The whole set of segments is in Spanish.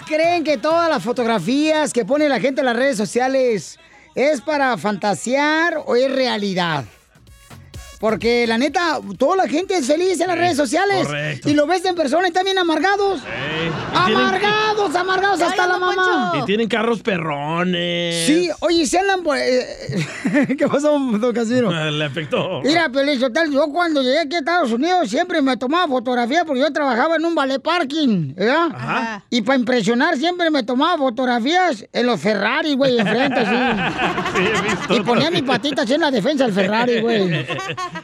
¿Ustedes creen que todas las fotografías que pone la gente en las redes sociales es para fantasear o es realidad? Porque la neta, toda la gente es feliz en las redes sociales. correcto. Y lo ves en persona y bien amargados. Y tienen- Amargados, amargados hasta la mamá. Y tienen carros perrones. Sí, oye, se andan por... eh, ¿Qué pasó, don Casimiro? Le afectó. Mira, Pelín Sotelo, yo cuando llegué aquí a Estados Unidos siempre me tomaba fotografía porque yo trabajaba en un ballet parking, ¿verdad? Ajá. Y para impresionar siempre me tomaba fotografías en los Ferrari, güey, enfrente, así. Sí, he visto. Y ponía mi patita así en la defensa del Ferrari, güey.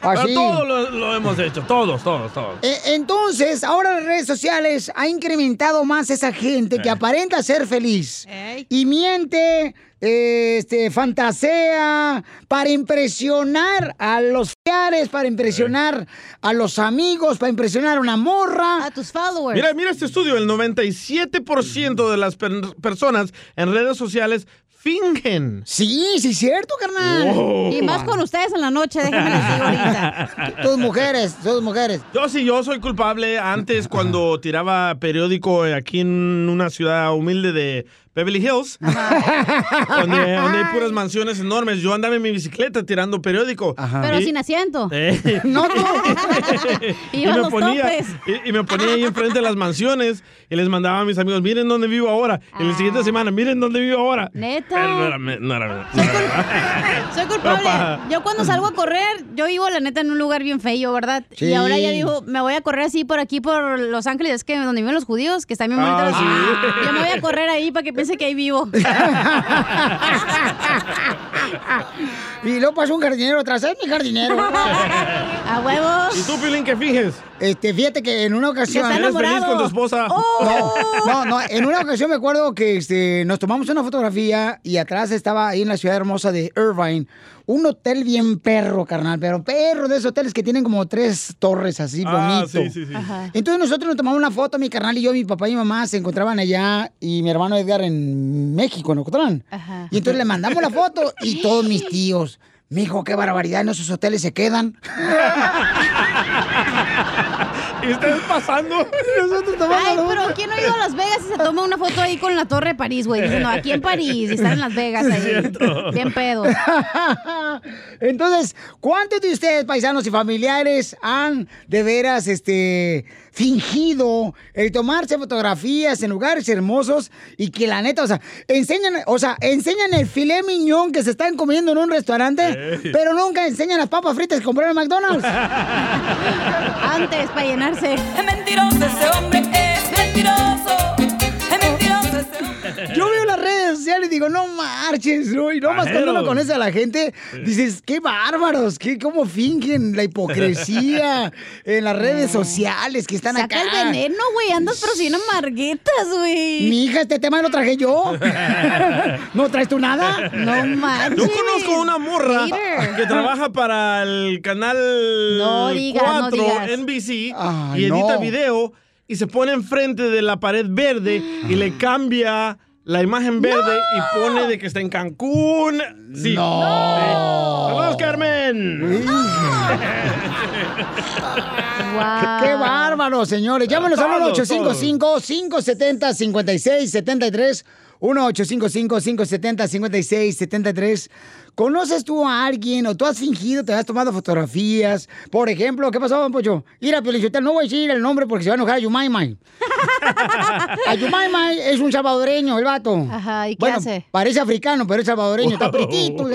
Pero Así. todos lo, lo hemos hecho, todos, todos, todos. Eh, Entonces, ahora las redes sociales ha incrementado más esa gente que aparenta ser feliz y miente, eh, este, fantasea para impresionar a los familiares, para impresionar a los amigos, para impresionar a una morra. A tus followers. Mira, mira este estudio, el 97% de las per- personas en redes sociales fingen. Sí, sí, es cierto, carnal. Wow. Y más con ustedes en la noche, déjenme digo ahorita. Tus mujeres, tus mujeres. Yo sí, yo soy culpable. Antes, cuando tiraba periódico aquí en una ciudad humilde de Beverly Hills, donde, donde hay puras mansiones enormes, yo andaba en mi bicicleta tirando periódico. Pero Y- sin asiento. Eh. No, y, me los ponía, y, y me ponía ahí enfrente de las mansiones y les mandaba a mis amigos, miren dónde vivo ahora. Y la siguiente semana, miren dónde vivo ahora. Neta. Pero no era, no era- no era- Soy culpable. Yo cuando salgo a correr, yo vivo la neta en un lugar bien feo, ¿verdad? Sí. Y ahora ya digo, me voy a correr así por aquí, por Los Ángeles, es que donde viven los judíos, que están bien Ah, bonitos. sí. Yo me voy a correr ahí para que que ahí vivo. Y luego pasó un jardinero atrás, es mi jardinero. A huevos. ¿Y tú, Pilín, qué finges? Este, fíjate que en una ocasión. Que está ¿Eres feliz enamorado. con tu esposa? No, no, no. En una ocasión me acuerdo que este, nos tomamos una fotografía y atrás estaba ahí en la ciudad hermosa de Irvine un hotel bien perro, carnal, pero perro de esos hoteles que tienen como tres torres así Ah, bonito. sí, sí, sí. Ajá. Entonces nosotros nos tomamos una foto, mi carnal y yo, mi papá y mi mamá se encontraban allá y mi hermano Edgar en México, en Ocotlán. Ajá. Y entonces le mandamos la foto y todos mis tíos. Mijo, qué barbaridad, en esos hoteles se quedan. ¿Y ustedes pasando? Nosotros Ay, pero ¿quién no ha ido a Las Vegas y se toma una foto ahí con la Torre de París, güey? Diciendo, aquí en París, y están en Las Vegas ahí. cierto. Bien pedo. Entonces, ¿cuántos de ustedes, paisanos y familiares, han de veras este, fingido el tomarse fotografías en lugares hermosos y que la neta, o sea, enseñan, o sea, enseñan el filé miñón que se están comiendo en un restaurante, Ey. pero nunca enseñan las papas fritas que compraron en McDonald's? Antes, para llenarse. Es mentiroso ese hombre, es mentiroso. Yo veo las redes sociales y digo, no marches, ¿no? Y nomás cuando uno conoce a la gente, dices, qué bárbaros, qué, cómo fingen la hipocresía en las redes sociales que están Saca acá. el veneno, güey. Andas pero sin amarguetas, güey. Mi hija, este tema lo traje yo. ¿No traes tú nada? No manches. Yo conozco una morra que trabaja para el canal No digas, no 4 digas. NBC y edita no. video y se pone enfrente de la pared verde y le cambia la imagen verde y pone de que está en Cancún. Sí. No. Sí. Saludos, Carmen. ¡Qué, qué bárbaro, señores! Llámenos al Todos, 1-855-570-5673. 1-855-570-5673. ¿Conoces tú a alguien o tú has fingido, te has tomado fotografías? Por ejemplo, ¿qué pasó, don Pocho? Ir a Piolichotel, no voy a decir el nombre porque se va a enojar a Yumaymay. a Yumaymay es un salvadoreño, el vato. Ajá, ¿y qué bueno, hace? parece africano, pero es salvadoreño, está pretito,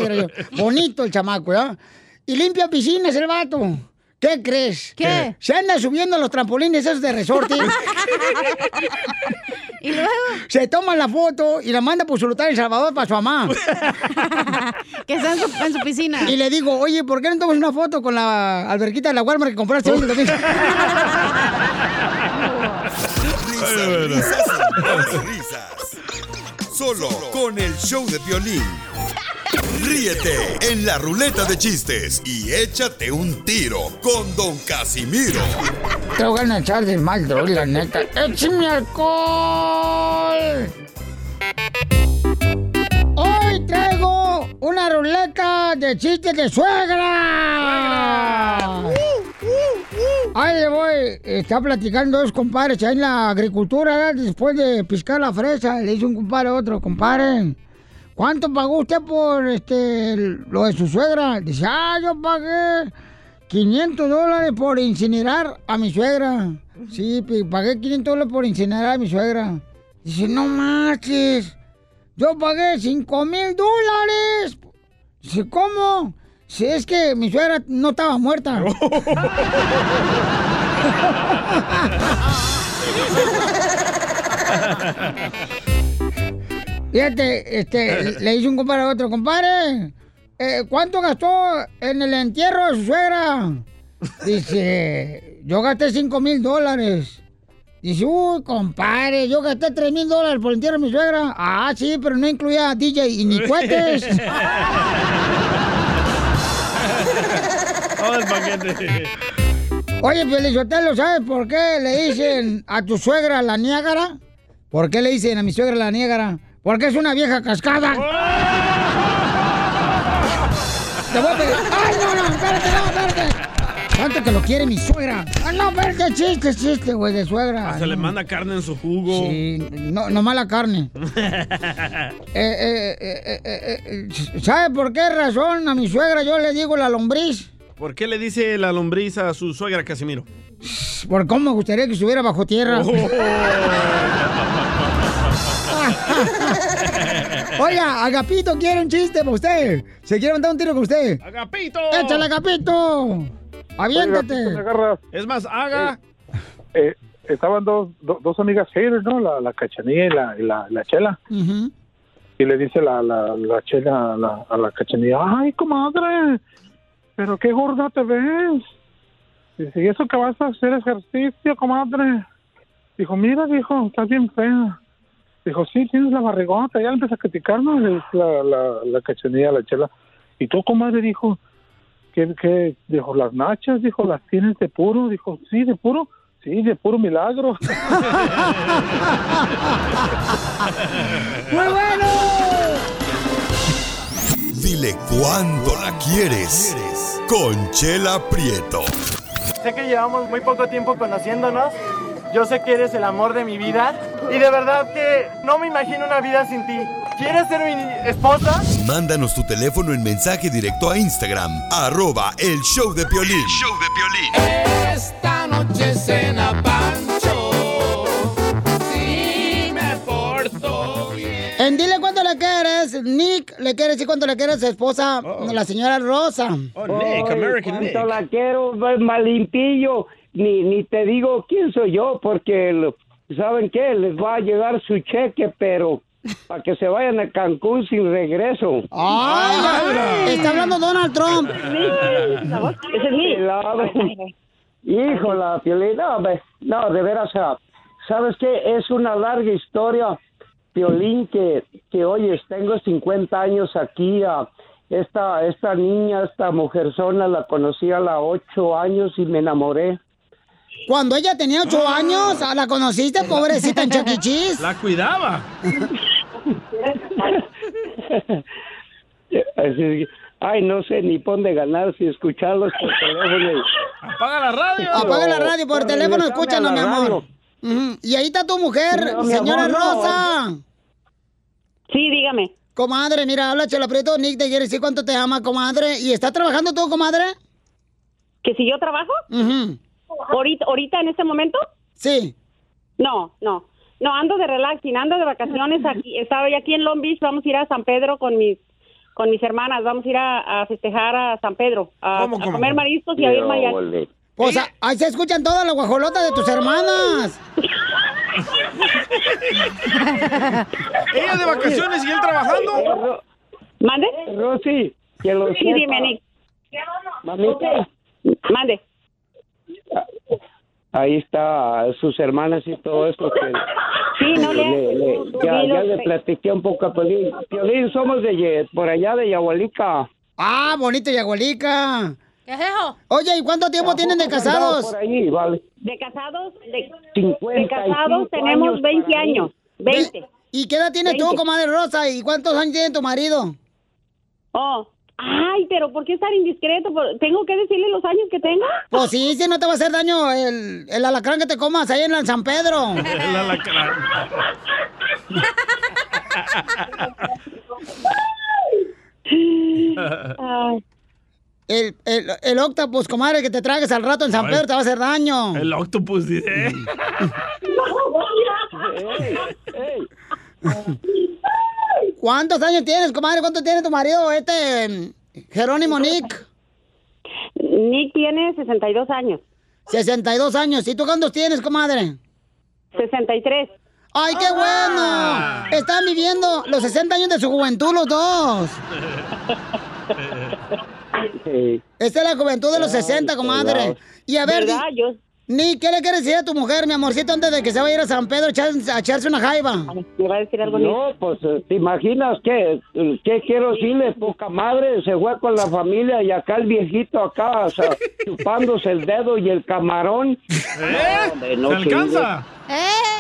bonito el chamaco, ¿ya? Y limpia piscinas el vato. ¿Qué crees? ¿Qué? Se anda subiendo a los trampolines esos de resorte. y luego. Se toma la foto y la manda por su lugar en El Salvador para su mamá. que está en su, en su piscina. Y le digo, oye, ¿por qué no tomas una foto con la alberquita de la Walmart que compraste hoy risas. Solo con el show de violín. Ríete en la ruleta de chistes y échate un tiro con Don Casimiro. Te voy a echar de mal, droga, la neta. ¡Échame alcohol! Hoy traigo una ruleta de chistes de suegra. Ahí le voy, está platicando dos compadres en la agricultura, después de piscar la fresa, le dice un compadre a otro, compadre, ¿cuánto pagó usted por este lo de su suegra? Dice, ah, yo pagué 500 dólares por incinerar a mi suegra. Sí, pagué 500 dólares por incinerar a mi suegra. Dice, no marches, yo pagué 5 mil dólares. Dice, ¿cómo? Si es que mi suegra no estaba muerta. Fíjate, este, le dice un compadre a otro, compadre, eh, ¿cuánto gastó en el entierro de su suegra? Dice, yo gasté 5 mil dólares. Dice, uy, compadre, yo gasté 3 mil dólares por el entierro de mi suegra. Ah, sí, pero no incluía DJ y ni cohetes. Todo el paquete. Oye, Felizotelo, ¿sabes por qué le dicen a tu suegra la Niágara? ¿Por qué le dicen a mi suegra la Niágara? Porque es una vieja cascada. Te voy a. ¡Ay, no, no! ¡Espérate, no, espérate! ¿Cuánto que lo quiere mi suegra? ¡Ah, no, espérate! Chiste, chiste, güey, de suegra. Se le manda carne en su jugo. Sí, no, no mala carne. Eh, eh, eh, eh, ¿Sabe por qué razón a mi suegra yo le digo la lombriz? ¿Por qué le dice la lombriz a su suegra Casimiro? Por cómo me gustaría que estuviera bajo tierra. Oiga, Agapito quiere un chiste para usted. Se quiere mandar un tiro con usted. ¡Agapito! ¡Échale, Agapito! ¡Aviéntate! Es más, haga. Eh, estaban dos, do- dos amigas haters, ¿no? La, la cachanilla y la, y la, la chela. Y le dice la, la, la chela a la, a la cachanilla, ay, comadre, pero qué gorda te ves. Dice, ¿y eso que vas a hacer ejercicio, comadre? Dijo, mira, dijo, estás bien fea. Dijo, sí, tienes la barrigota. Ya le empieza a criticar, ¿no? Le dice la, la, la cachanilla la chela. Y tú, comadre, dijo, ¿qué, qué? Dijo, las nachas, dijo, ¿las tienes de puro? Dijo, sí, de puro. Sí, de puro milagro. ¡Muy bueno! Dile cuándo la quieres. Conchela Prieto. Sé que llevamos muy poco tiempo conociéndonos. Yo sé que eres el amor de mi vida. Y de verdad que no me imagino una vida sin ti. ¿Quieres ser mi esposa? Mándanos tu teléfono en mensaje directo a Instagram, arroba el show de Piolín. show de Esta noche cena Pancho. Si me porto bien. En Dile cuánto le quieres, Nick le quiere decir cuánto le quiere a su esposa, la señora Rosa. Oh, Nick, American Nick. Cuánto la quiero, pues, malimpillo. Ni, ni te digo quién soy yo, porque ¿saben qué? Les va a llegar su cheque, pero para que se vayan a Cancún sin regreso. ¡Ay! Está hablando Donald Trump. Ese es mi. Híjola, Piolín. No, de veras, ¿sabes qué? Es una larga historia, Piolín, que, que oyes, tengo 50 años aquí. ah, esta, esta niña, esta mujerzona, la conocí a los 8 años y me enamoré. Cuando ella tenía ocho años, ¿ah, ¿la conociste, pobrecita en Chuck E. Cheese? La cuidaba. Ay, no sé ni por dónde ganar si escucharlos por teléfono. Apaga la radio. Apaga la radio, por teléfono, escúchanos, mi amor. Y ahí está tu mujer, No, señora amor, no. Rosa. Sí, dígame. Comadre, mira, habla Chela Prieto, Nick te quiere decir cuánto te ama, comadre. ¿Y está trabajando tú, comadre? ¿Que si yo trabajo? Ujú. ¿Ahorita, ¿Ahorita en este momento? Sí. No, no. No, ando de relaxing, ando de vacaciones aquí. Estaba ya aquí en Long Beach, vamos a ir a San Pedro con mis con mis hermanas, vamos a ir a, a festejar a San Pedro, a, ¿Cómo, a cómo, comer cómo? mariscos y a ir mariachi. Pues a- ahí se escuchan todas las guajolotas de tus hermanas. Ella de vacaciones y él trabajando. ¿Mande? Rosy, que lo Sí, sepa. dime, Nick. Mamita, Mande. Ahí está sus hermanas y todo eso que Sí, no le- lo ya le platiqué un poco a Piolín. Piolín, somos de por allá de Yahualica. Ah, bonito Yagualica. ¿Qué es eso? Oye, ¿y cuánto tiempo tienen de casados? Por ahí, vale. De casados, de, 55 de casados tenemos años 20 para mí. años. 20. ¿Y qué edad tienes tú, 20. comadre Rosa? ¿Y cuántos años tiene tu marido? Oh, Ay, pero ¿por qué estar indiscreto? ¿Por- ¿Tengo que decirle los años que tengo? Pues sí, si no te va a hacer daño el, el alacrán que te comas ahí en el San Pedro. El alacrán. El, el, el octopus, comadre, que te tragues al rato en San. Pedro te va a hacer daño. El octopus, dice. ¿Cuántos años tienes, comadre? ¿Cuánto tiene tu marido, este Jerónimo Nick? Nick tiene 62 años. 62 años. ¿Y tú cuántos tienes, comadre? 63. ¡Ay, qué bueno! Están viviendo los 60 años de su juventud los dos. Esta es la juventud de los 60, comadre. Y a ver, Ni, ¿qué le quieres decir a tu mujer, mi amorcito, antes de que se vaya a ir a San Pedro a, echar- a echarse una jaiba? ¿Me va a decir algo, No, pues, eh, ¿te imaginas qué? ¿Qué quiero decirle? Poca madre, se fue con la familia y acá el viejito acá, o sea, chupándose el dedo y el camarón. No, hombre, no ¿Se alcanza?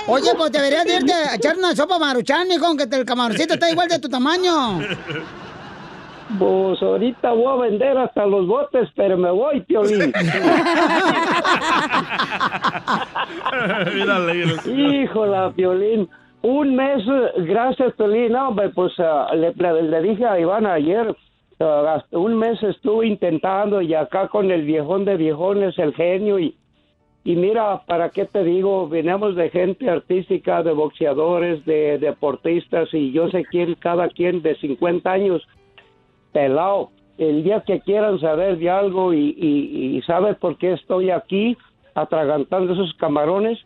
Oye, pues deberías de irte a echar una sopa maruchan, mijo, aunque te- el camaroncito está igual de tu tamaño. Pues ahorita voy a vender hasta los botes, pero me voy, Piolín. Híjola, Piolín. Un mes, gracias, Piolín. No, hombre, pues ah, le, le- dije a Iván ayer, hasta un mes estuve intentando y acá con el viejón de viejones, el genio, y, y mira, ¿para qué te digo? Venimos de gente artística, de boxeadores, de deportistas, y yo sé quién, cada quien de 50 años, pelado. El día que quieran saber de algo y, y, y sabes por qué estoy aquí atragantando esos camarones,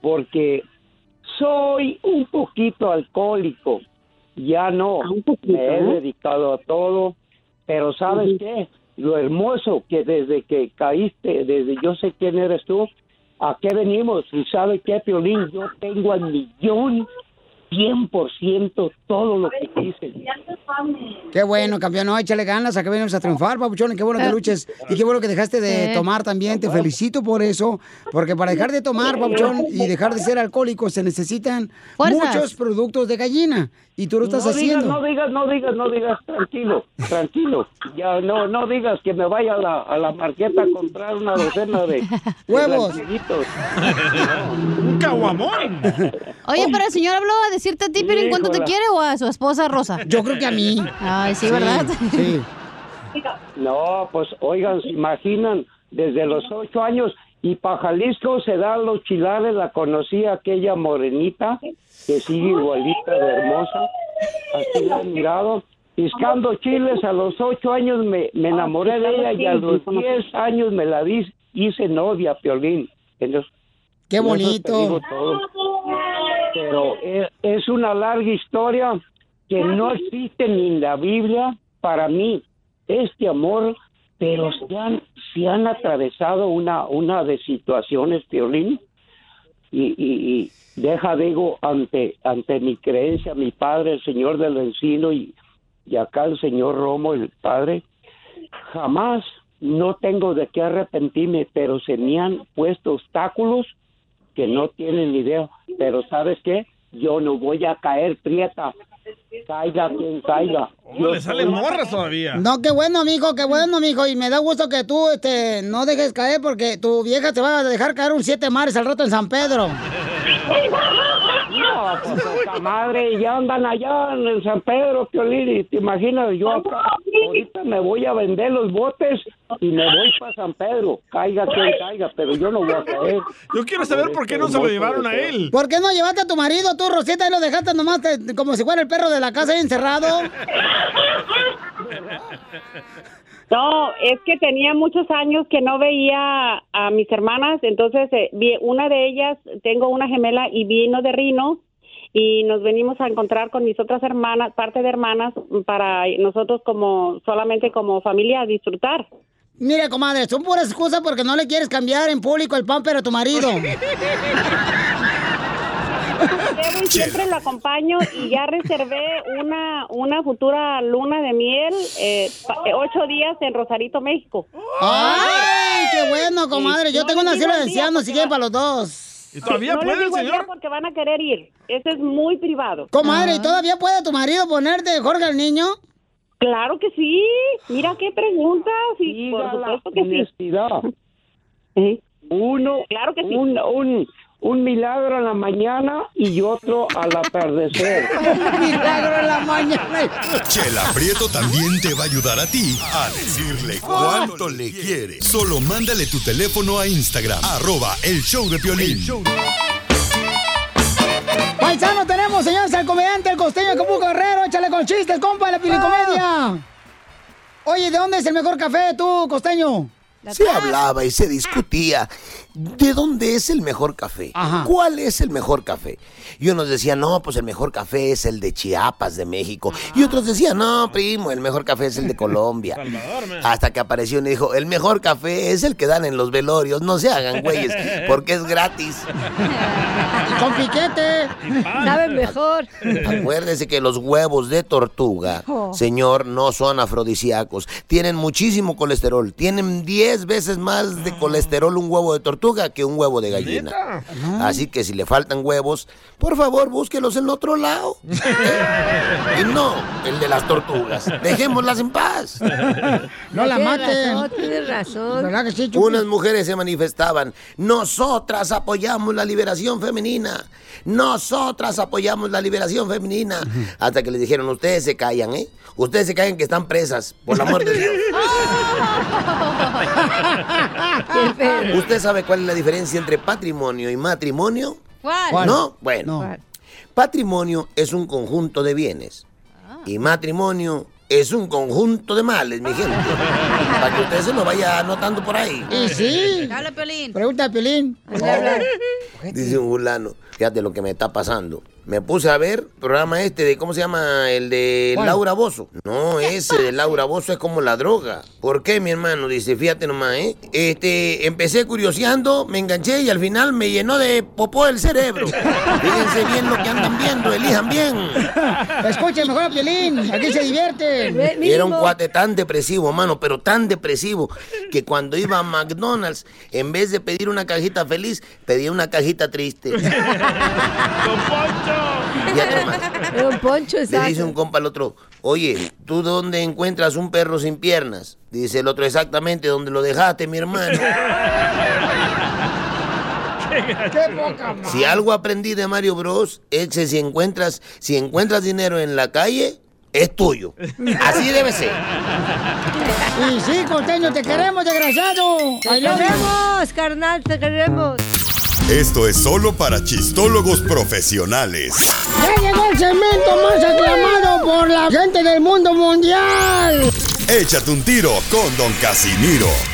porque soy un poquito alcohólico. Ya no, me he dedicado a todo, pero ¿sabes qué? Lo hermoso que desde que caíste, desde yo sé quién eres tú, ¿a qué venimos? Y ¿sabe qué, Piolín? Yo tengo al millón, 100% todo lo que quise. Qué bueno, campeón. No, échale ganas, acá venimos a triunfar, papuchón. Qué bueno que luches. Y qué bueno que dejaste de tomar también. Te felicito por eso. Porque para dejar de tomar, papuchón, y dejar de ser alcohólico, se necesitan Fuerzas. muchos productos de gallina. Y tú lo estás no haciendo. Digas, no digas, no digas, no digas, tranquilo, tranquilo. Ya no, no digas que me vaya a la, a la marqueta a comprar una docena de Huevos. de. Un caguamón. Oye, pero el señor habló a decirte a ti, pero en cuánto te quiere o a su esposa Rosa. Yo creo que a mí. Ay, sí, ¿verdad? Sí. No, pues oigan, se imaginan, desde los ocho años y para Jalisco se dan los chilares, la conocí aquella morenita que sigue igualita de hermosa, así la he mirado. Piscando chiles a los ocho años me, me enamoré de ella y a los diez años me la di, hice novia, Piolín. Entonces, Qué bonito. Pero es, es una larga historia que no existe ni en la Biblia para mí. Este amor, pero se han, se han atravesado una, una de situaciones, Piolín, y, y, deja, digo, ante, ante mi creencia, mi padre, el señor del encino, y, y acá el señor Romo, el padre, jamás no tengo de qué arrepentirme, pero se me han puesto obstáculos que no tienen idea. Pero ¿sabes qué? Yo no voy a caer prieta. Caiga quien caiga. Oh, le salen morras todavía. No, qué bueno, amigo, qué bueno, amigo. Y me da gusto que tú este, no dejes caer porque tu vieja te va a dejar caer un siete mares al rato en San Pedro. No, madre, ya andan allá en San Pedro, Piolín, y te imaginas, yo acá, ahorita me voy a vender los botes y me voy para San Pedro, caiga quien caiga, pero yo no voy a caer. Yo quiero saber por qué no se lo llevaron a él. ¿Por qué no llevaste a tu marido, tú, Rosita, y lo dejaste nomás te- como si fuera el perro de la casa ahí encerrado? No, es que tenía muchos años que no veía a mis hermanas, entonces eh, vi- una de ellas, tengo una gemela y vino de Rino y nos venimos a encontrar con mis otras hermanas, parte de hermanas, para nosotros como solamente como familia a disfrutar. Mira, comadre, son puras excusas porque no le quieres cambiar en público el pamper a tu marido. Y siempre lo acompaño y ya reservé una una futura luna de miel, eh, ocho días en Rosarito, México. ¡Ay, qué bueno, comadre! Yo No tengo una cielo de ancianos, si quieren para los dos. ¿Y todavía no puede les digo señor? porque van a querer ir. Ese es muy privado. Comadre, ¿y todavía puede tu marido ponerte Jorge al niño? Claro que sí. Mira qué preguntas. Y por supuesto que sí. honestidad. ¿Eh? Uno, Claro que sí. un, un, un milagro en la mañana y otro al atardecer. Milagro en la mañana. Chela Prieto también te va a ayudar a ti a decirle cuánto le quiere. Solo mándale tu teléfono a Instagram, arroba el show de Piolín. Paisano, tenemos, señores, al comediante, el costeño de Capuco Guerrero. Échale con chistes, compa, la pilicomedia. Oye, ¿de dónde es el mejor café, tú, costeño? Se hablaba y se discutía de dónde es el mejor café. ¿Cuál es el mejor café? Y unos decían, no, pues el mejor café es el de Chiapas, de México. Y otros decían, no, primo, el mejor café es el de Colombia. Hasta que apareció uno y dijo, el mejor café es el que dan en los velorios. No se hagan güeyes, porque es gratis. Con piquete. Sabe mejor. Acuérdese que los huevos de tortuga, Oh. señor, no son afrodisíacos. Tienen muchísimo colesterol. Tienen 10 veces más de colesterol un huevo de tortuga que un huevo de gallina. Así que si le faltan huevos, por favor, búsquelos en otro lado. y no el de las tortugas. Dejémoslas en paz. No la maten. razón, tienes razón. ¿Verdad que sí, Chupi? Unas mujeres se manifestaban. Nosotras apoyamos la liberación femenina. Nosotras apoyamos la liberación femenina. Hasta que les dijeron, ustedes se callan, ¿eh? Ustedes se callan que están presas, por el amor de Dios. ¿Usted sabe cuál es la diferencia entre patrimonio y matrimonio? ¿Cuál? ¿No? Bueno. Patrimonio es un conjunto de bienes. Y matrimonio es un conjunto de males, mi gente. Para que usted se lo vaya anotando por ahí. Y sí. Habla, Pelín. Pregunta a Pelín. Dice un fulano, fíjate lo que me está pasando. Me puse a ver programa este de, ¿cómo se llama? El de ¿Cuál? Laura Bozo. No, ese de Laura Bozo es como la droga. ¿Por qué, mi hermano? Dice, fíjate nomás, ¿eh? Este, empecé curioseando, me enganché y al final me llenó de popó el cerebro. Fíjense bien lo que andan viendo, elijan bien. Escuchen mejor a Pelín. Aquí se divierten. Y era un cuate tan depresivo, mano, pero tan depresivo, que cuando iba a McDonald's, en vez de pedir una cajita feliz, pedía una cajita triste. Fíjate nomás. Don Poncho, Le exacto. dice un compa al otro, oye, ¿tú dónde encuentras un perro sin piernas? Dice el otro, exactamente donde lo dejaste, mi hermano. Qué poca madre. Si algo aprendí de Mario Bros es que si encuentras, si encuentras dinero en la calle, es tuyo. Así debe ser. Y sí, costeño, te queremos, desgraciado. Te queremos, carnal, te queremos. Esto es solo para chistólogos profesionales. Ya llegó el segmento más aclamado por la gente del mundo mundial. Échate un tiro con Don Casimiro.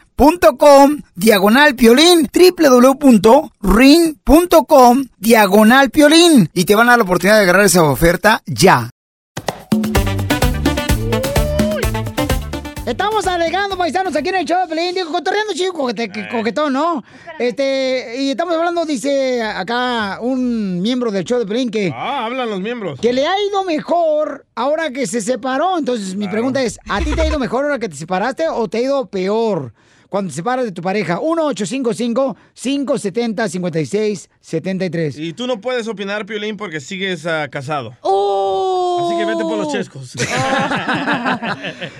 .com diagonal piolín www.ring.com diagonal piolín y te van a dar la oportunidad de agarrar esa oferta ya. Estamos alegando, paisanos, aquí en el show de Pelín. Digo, cotorreando, chico, coquete- que- coquetón, ¿no? Este, y estamos hablando, dice acá un miembro del show de Pelín que... Ah, hablan los miembros. Que le ha ido mejor ahora que se separó. Entonces, mi pregunta es, ¿a ti te ha ido mejor ahora que te separaste o te ha ido peor cuando te separas de tu pareja? 1-855-570-5673. Y tú no puedes opinar, Piolín, porque sigues ah, casado. ¡Oh! Así que vete por los chescos.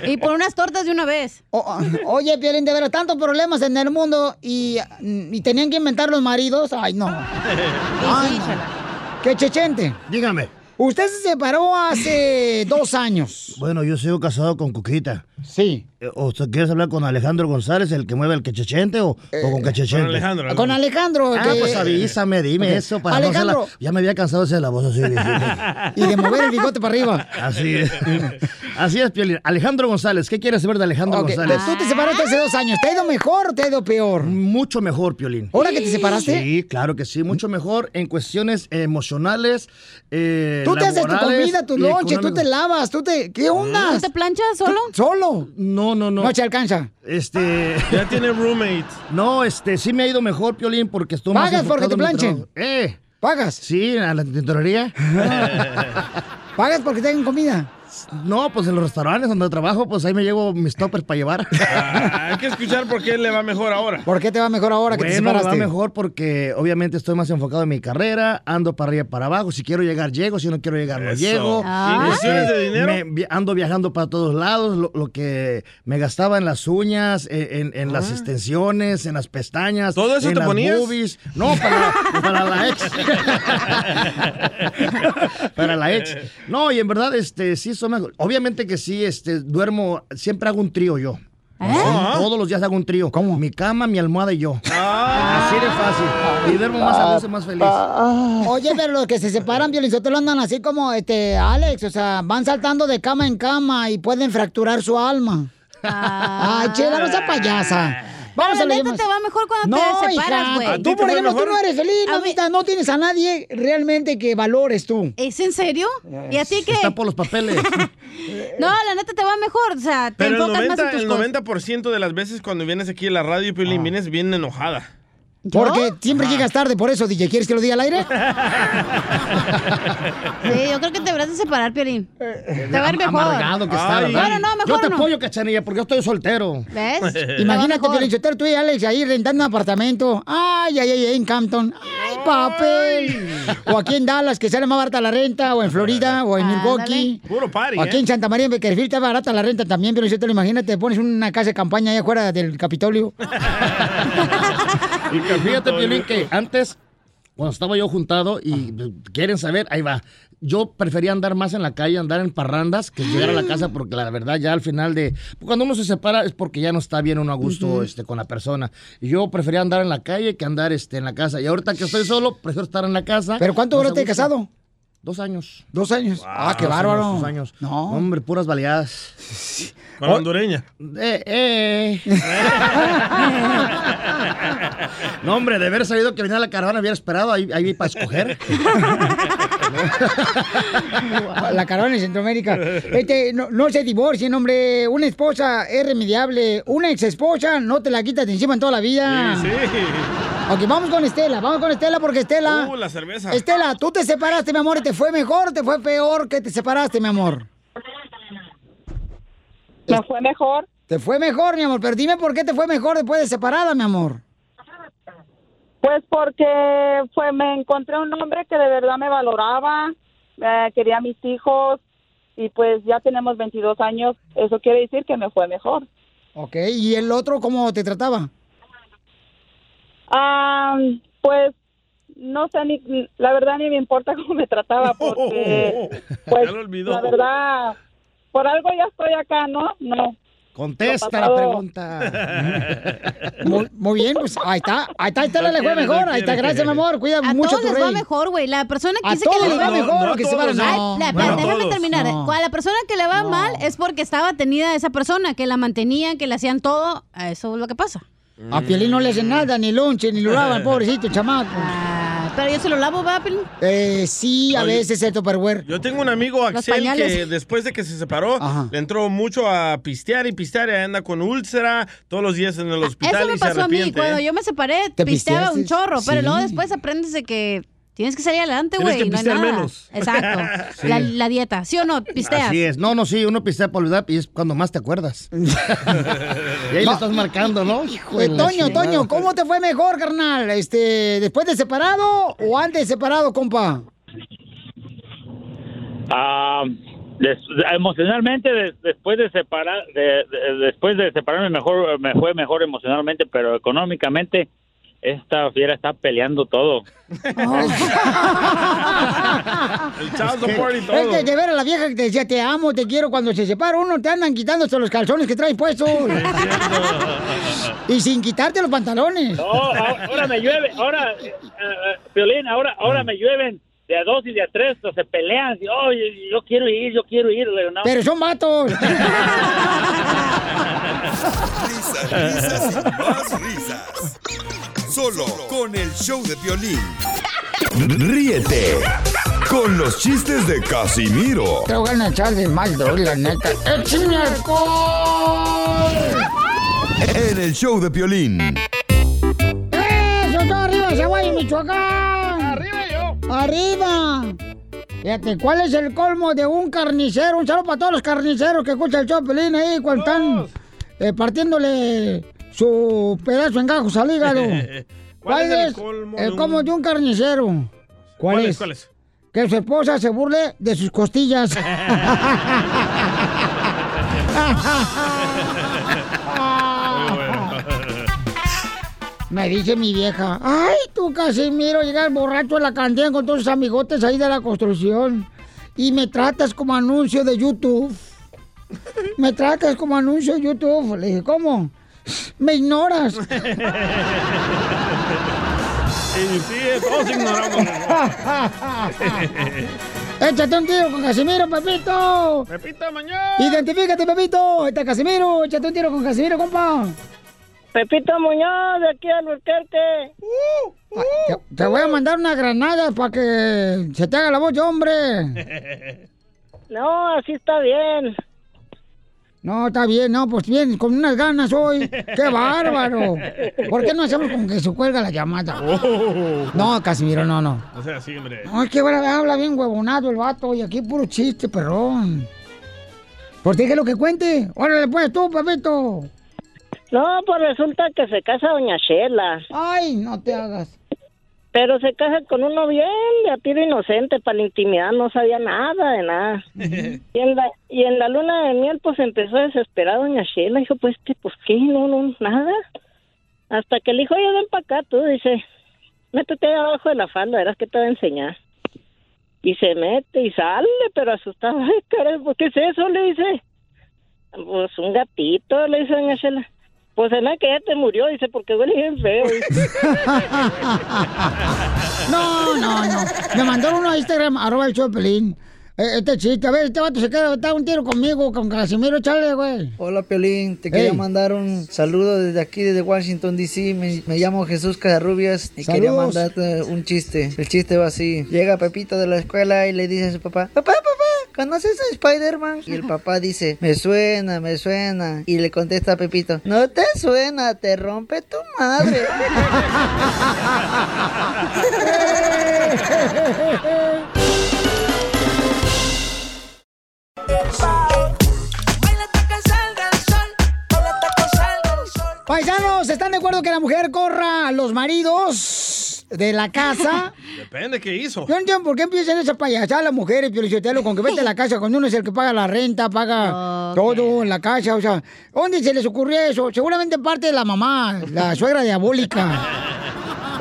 Y por unas tortas de una vez. Oye, Piolín, de veras, tantos problemas en el mundo y, y tenían que inventar los maridos. Ay, no. Ay. ¡Qué chechente! Dígame. Usted se separó hace dos años. Bueno, yo sigo casado con Cuquita. Sí. Eh, ¿O sea, quieres hablar con Alejandro González, el que mueve el quechechente, o, o con quechechente? con Alejandro, Con Alejandro. Ah, que- pues avísame, dime eso. Para no Alejandro. hacerla- Ya me había cansado de hacer la voz así. Y de mover el bigote para arriba. Así es. Así es, Piolín. Alejandro González, ¿qué quieres saber de Alejandro Ok, González? Tú te separaste hace dos años. ¿Te ha ido mejor o te ha ido peor? Mucho mejor, Piolín. ¿Ahora que te separaste? Sí, claro que sí, mucho mejor en cuestiones emocionales. eh, Tú te haces tu comida, tu y lonche, tú te lavas, tú te... ¿Qué onda? ¿No te planchas solo? ¿Solo? No, no, no. No te alcanza. Este. Ya tiene roommate. No, este, sí me ha ido mejor, Piolín, porque estoy más ¿Pagas porque te planchen? ¿Eh? ¿Pagas? Sí, a la tintorería. ¿Pagas porque tengan comida? No, pues en los restaurantes donde trabajo, pues ahí me llevo mis toppers para llevar. Ah, hay que escuchar por qué le va mejor ahora. ¿Por qué te va mejor ahora que te Bueno, me separaste? va mejor porque obviamente estoy más enfocado en mi carrera, ando para arriba y para abajo. Si quiero llegar, llego. Si no quiero llegar, no Eso. llego. Ah. ¿Y cuestiones de dinero? me vi- ando viajando para todos lados. Lo, lo que me gastaba en las uñas, en, en- en las extensiones, en las pestañas. ¿Todo eso en te las ponías? boobies. No, para, para la ex. para la ex. No, y en verdad, este, sí, Obviamente que sí, este, duermo, siempre hago un trío yo. Sí, todos los días hago un trío. ¿Cómo? Mi cama, mi almohada y yo. Así de fácil. Y duermo más a y más feliz. Oye, pero los que se separan, Violizotelo, andan así como este Alex, o sea, van saltando de cama en cama y pueden fracturar su alma. Ay, chela, no sea payasa. Vamos Pero a la neta te va mejor cuando no, te separas, güey. ¿A ti Tú, por ejemplo, tú mejor? no eres feliz, mamita, no tienes a nadie realmente que valores tú. ¿Es en serio? ¿Y a ti qué? Está por los papeles. No, la neta te va mejor. O sea, te Pero el enfocas más en 90%, tus el cosas. 90 de las veces cuando vienes aquí a la radio, Piolín, vienes bien enojada. Porque siempre llegas tarde, por eso, DJ. ¿Quieres que lo diga al aire? Sí, yo creo que te deberás de separar, Piolín. Te va a ir mejor. Amargado que está. Bueno, no, Yo mejor te no. apoyo, cachanilla, porque yo estoy soltero. ¿Ves? Imagínate, mejor. Violizotelo, tú y Alex ahí rentando un apartamento. Ay, ay, ay, ay, en Campton. Ay, papel. O aquí en Dallas, que sale más barata la renta, o en Florida, o en Milwaukee. Puro party, O aquí ¿eh? en Santa María, en Beckerfield, está barata la renta también, pero te lo imagínate, pones una casa de campaña allá afuera del Capitolio. Fíjate, Piolín, que antes, cuando estaba yo juntado y pues, quieren saber, ahí va. Yo prefería andar más en la calle, andar en parrandas, que llegar a la casa, porque la verdad ya al final de... Cuando uno se separa es porque ya no está bien uno a gusto este, con la persona. Y yo prefería andar en la calle que andar este, en la casa. Y ahorita que estoy solo, prefiero estar en la casa. ¿Pero cuánto duraste casado? Dos años. ¿Dos años? ah, qué Dos bárbaro. años, dos años. No. Hombre, puras baleadas. Con la hondureña. Eh, eh. no, hombre, de haber sabido que venía la caravana, hubiera esperado ahí, ahí para escoger. La caravana en Centroamérica. Este, no, no se divorcien, hombre. Una esposa es remediable. Una ex esposa no te la quitas de encima en toda la vida. Sí, sí. Ok, vamos con Estela. Vamos con Estela porque Estela. Uh, la cerveza. Estela, tú te separaste, mi amor, y te fue mejor o te fue peor que te separaste, mi amor. Me fue mejor. Te fue mejor, mi amor, pero dime por qué te fue mejor después de separada, mi amor. Pues porque fue, me encontré un hombre que de verdad me valoraba, eh, quería a mis hijos y pues ya tenemos 22 años. Eso quiere decir que me fue mejor. Ok, ¿y el otro cómo te trataba? Ah, pues no sé, ni, la verdad ni me importa cómo me trataba porque pues Ya lo olvidó. la verdad, por algo ya estoy acá, ¿no? No. Contesta la pregunta. Muy, muy bien, pues ahí está, ahí está, Estela le fue mejor. no Ahí está, gracias, mi amor. Cuida A mucho todos tu les va mejor, güey. La persona que A dice que le va va mejor no a que se van. no. Ay, No, la- no, espérate, déjame todos. terminar. No. Cuando la persona que le va mal es porque estaba tenida esa persona, que la mantenían, que le hacían todo. Eso es lo que pasa. A Piolín no le hacen nada, ni lonche, ni lo lavan, pobrecito, chamaco. Ah, pero yo se lo lavo, ¿va, Pelín? Eh, sí, a Oye. veces el Tupperware. Yo tengo un amigo, Axel, que después de que se separó, Ajá. le entró mucho a pistear y pistear y anda con úlcera todos los días en el hospital Eso me y se pasó a mí. arrepiente. Cuando ¿eh? yo me separé, ¿Te pisteaba un chorro, pero luego después aprendes de que tienes que salir adelante, Tienes güey. que No hay pistear nada. menos. Exacto. Sí. La, la dieta, ¿sí o no? Pisteas. Así es. No, no, sí, uno pistea por olvidar y es cuando más te acuerdas. y ahí le estás marcando, ¿no? Hijo de Eh, Toño, chingada. Toño, ¿cómo te fue mejor, carnal? Este, ¿después de separado o antes de separado, compa? Ah, des- emocionalmente des- después de separar de- de- después de separarme mejor me fue mejor emocionalmente pero económicamente esta fiera está peleando todo. El child support y Es todo. que de ver a la vieja que te decía te amo, te quiero, cuando se separa uno te andan quitándose los calzones que traes puestos. y sin quitarte los pantalones. No, ahora me llueve, ahora, eh, eh, Piolín, ahora, ahora me llueven de a dos y de a tres, pues, se pelean. Y, "Oh, yo, yo quiero ir, yo quiero ir. Pero, no. Pero son vatos. Risas, risas y más risas. Solo con el show de violín. Ríete con los chistes de Casimiro Te voy a echar de mal, doy, la neta. ¡Échame alcohol! en el show de violín. ¡Eso está arriba, Zaguay, Michoacán! ¡Arriba yo! ¡Arriba! Fíjate, ¿cuál es el colmo de un carnicero? Un saludo para todos los carniceros que escuchan el Chopelín ahí cuando están eh, partiéndole su pedazo en gajos al hígado. ¿Cuál es el colmo de un- de carnicero? ¿Cuál, ¿Cuál es? es? ¿Cuál es? Que su esposa se burle de sus costillas. Me dice mi vieja, ay, tú Casimiro, llegas borracho a la cantina con todos tus amigotes ahí de la construcción y me tratas como anuncio de YouTube. Me tratas como anuncio de YouTube. Le dije, ¿cómo? Me ignoras. Y sí, todos ignoramos. Échate un tiro con Casimiro, Pepito. Pepito mañana. Identifícate, Pepito. Está Casimiro. Échate un tiro con Casimiro, compa. Pepito Muñoz, de aquí al Burquerque. Te, te voy a mandar una granada para que se te haga la voz hombre. No, así está bien. No, está bien, no, pues bien, con unas ganas hoy. ¡Qué bárbaro! ¿Por qué no hacemos con que se cuelga la llamada? No, Casimiro, no, no. O sea, sí, hombre. No, es que ahora habla bien huevonado el vato y aquí puro chiste, perrón. ¿Por qué que lo que cuente? Órale, pues tú, Pepito. No, pues resulta que se casa Doña Shela. Ay, no te hagas. Pero se casa con uno bien de a tiro inocente para la intimidad, no sabía nada de nada. Y en la, y en la luna de miel, pues empezó a desesperar Doña Shela. Dijo, pues, ¿qué, pues, ¿qué? No, no, nada. Hasta que le dijo, oye, ven para acá, tú, dice, métete ahí abajo de la falda, verás que te va a enseñar. Y se mete y sale, pero asustado. Ay, caray, ¿qué es eso? Le dice. Pues un gatito, le dice Doña Shela. Pues se me que ya te murió, dice, porque huele bien feo. No, no, no. Me mandó uno a Instagram, arroba el. Eh, Este chiste, a ver, este vato se queda, está un tiro conmigo, con Casimiro, chale, güey. Hola Piolín, te quería mandar un saludo desde aquí, desde Washington DC. Me, me llamo Jesús Casarrubias y quería mandarte un chiste. El chiste va así: Llega Pepito de la escuela y le dice a su papá: Papá, papá, ¿conoces a Spider-Man? Y el papá dice: Me suena, me suena. Y le contesta a Pepito: No te suena, te rompe tu madre. Paisanos, ¿están de acuerdo que la mujer corra a los maridos de la casa? Depende qué hizo. Yo no entiendo por qué empiezan esa payasada las mujeres, Piolichotelo, con que vete a la casa cuando uno es el que paga la renta, paga todo en la casa, o sea, ¿dónde se les ocurrió eso? Seguramente parte de la mamá, la suegra diabólica.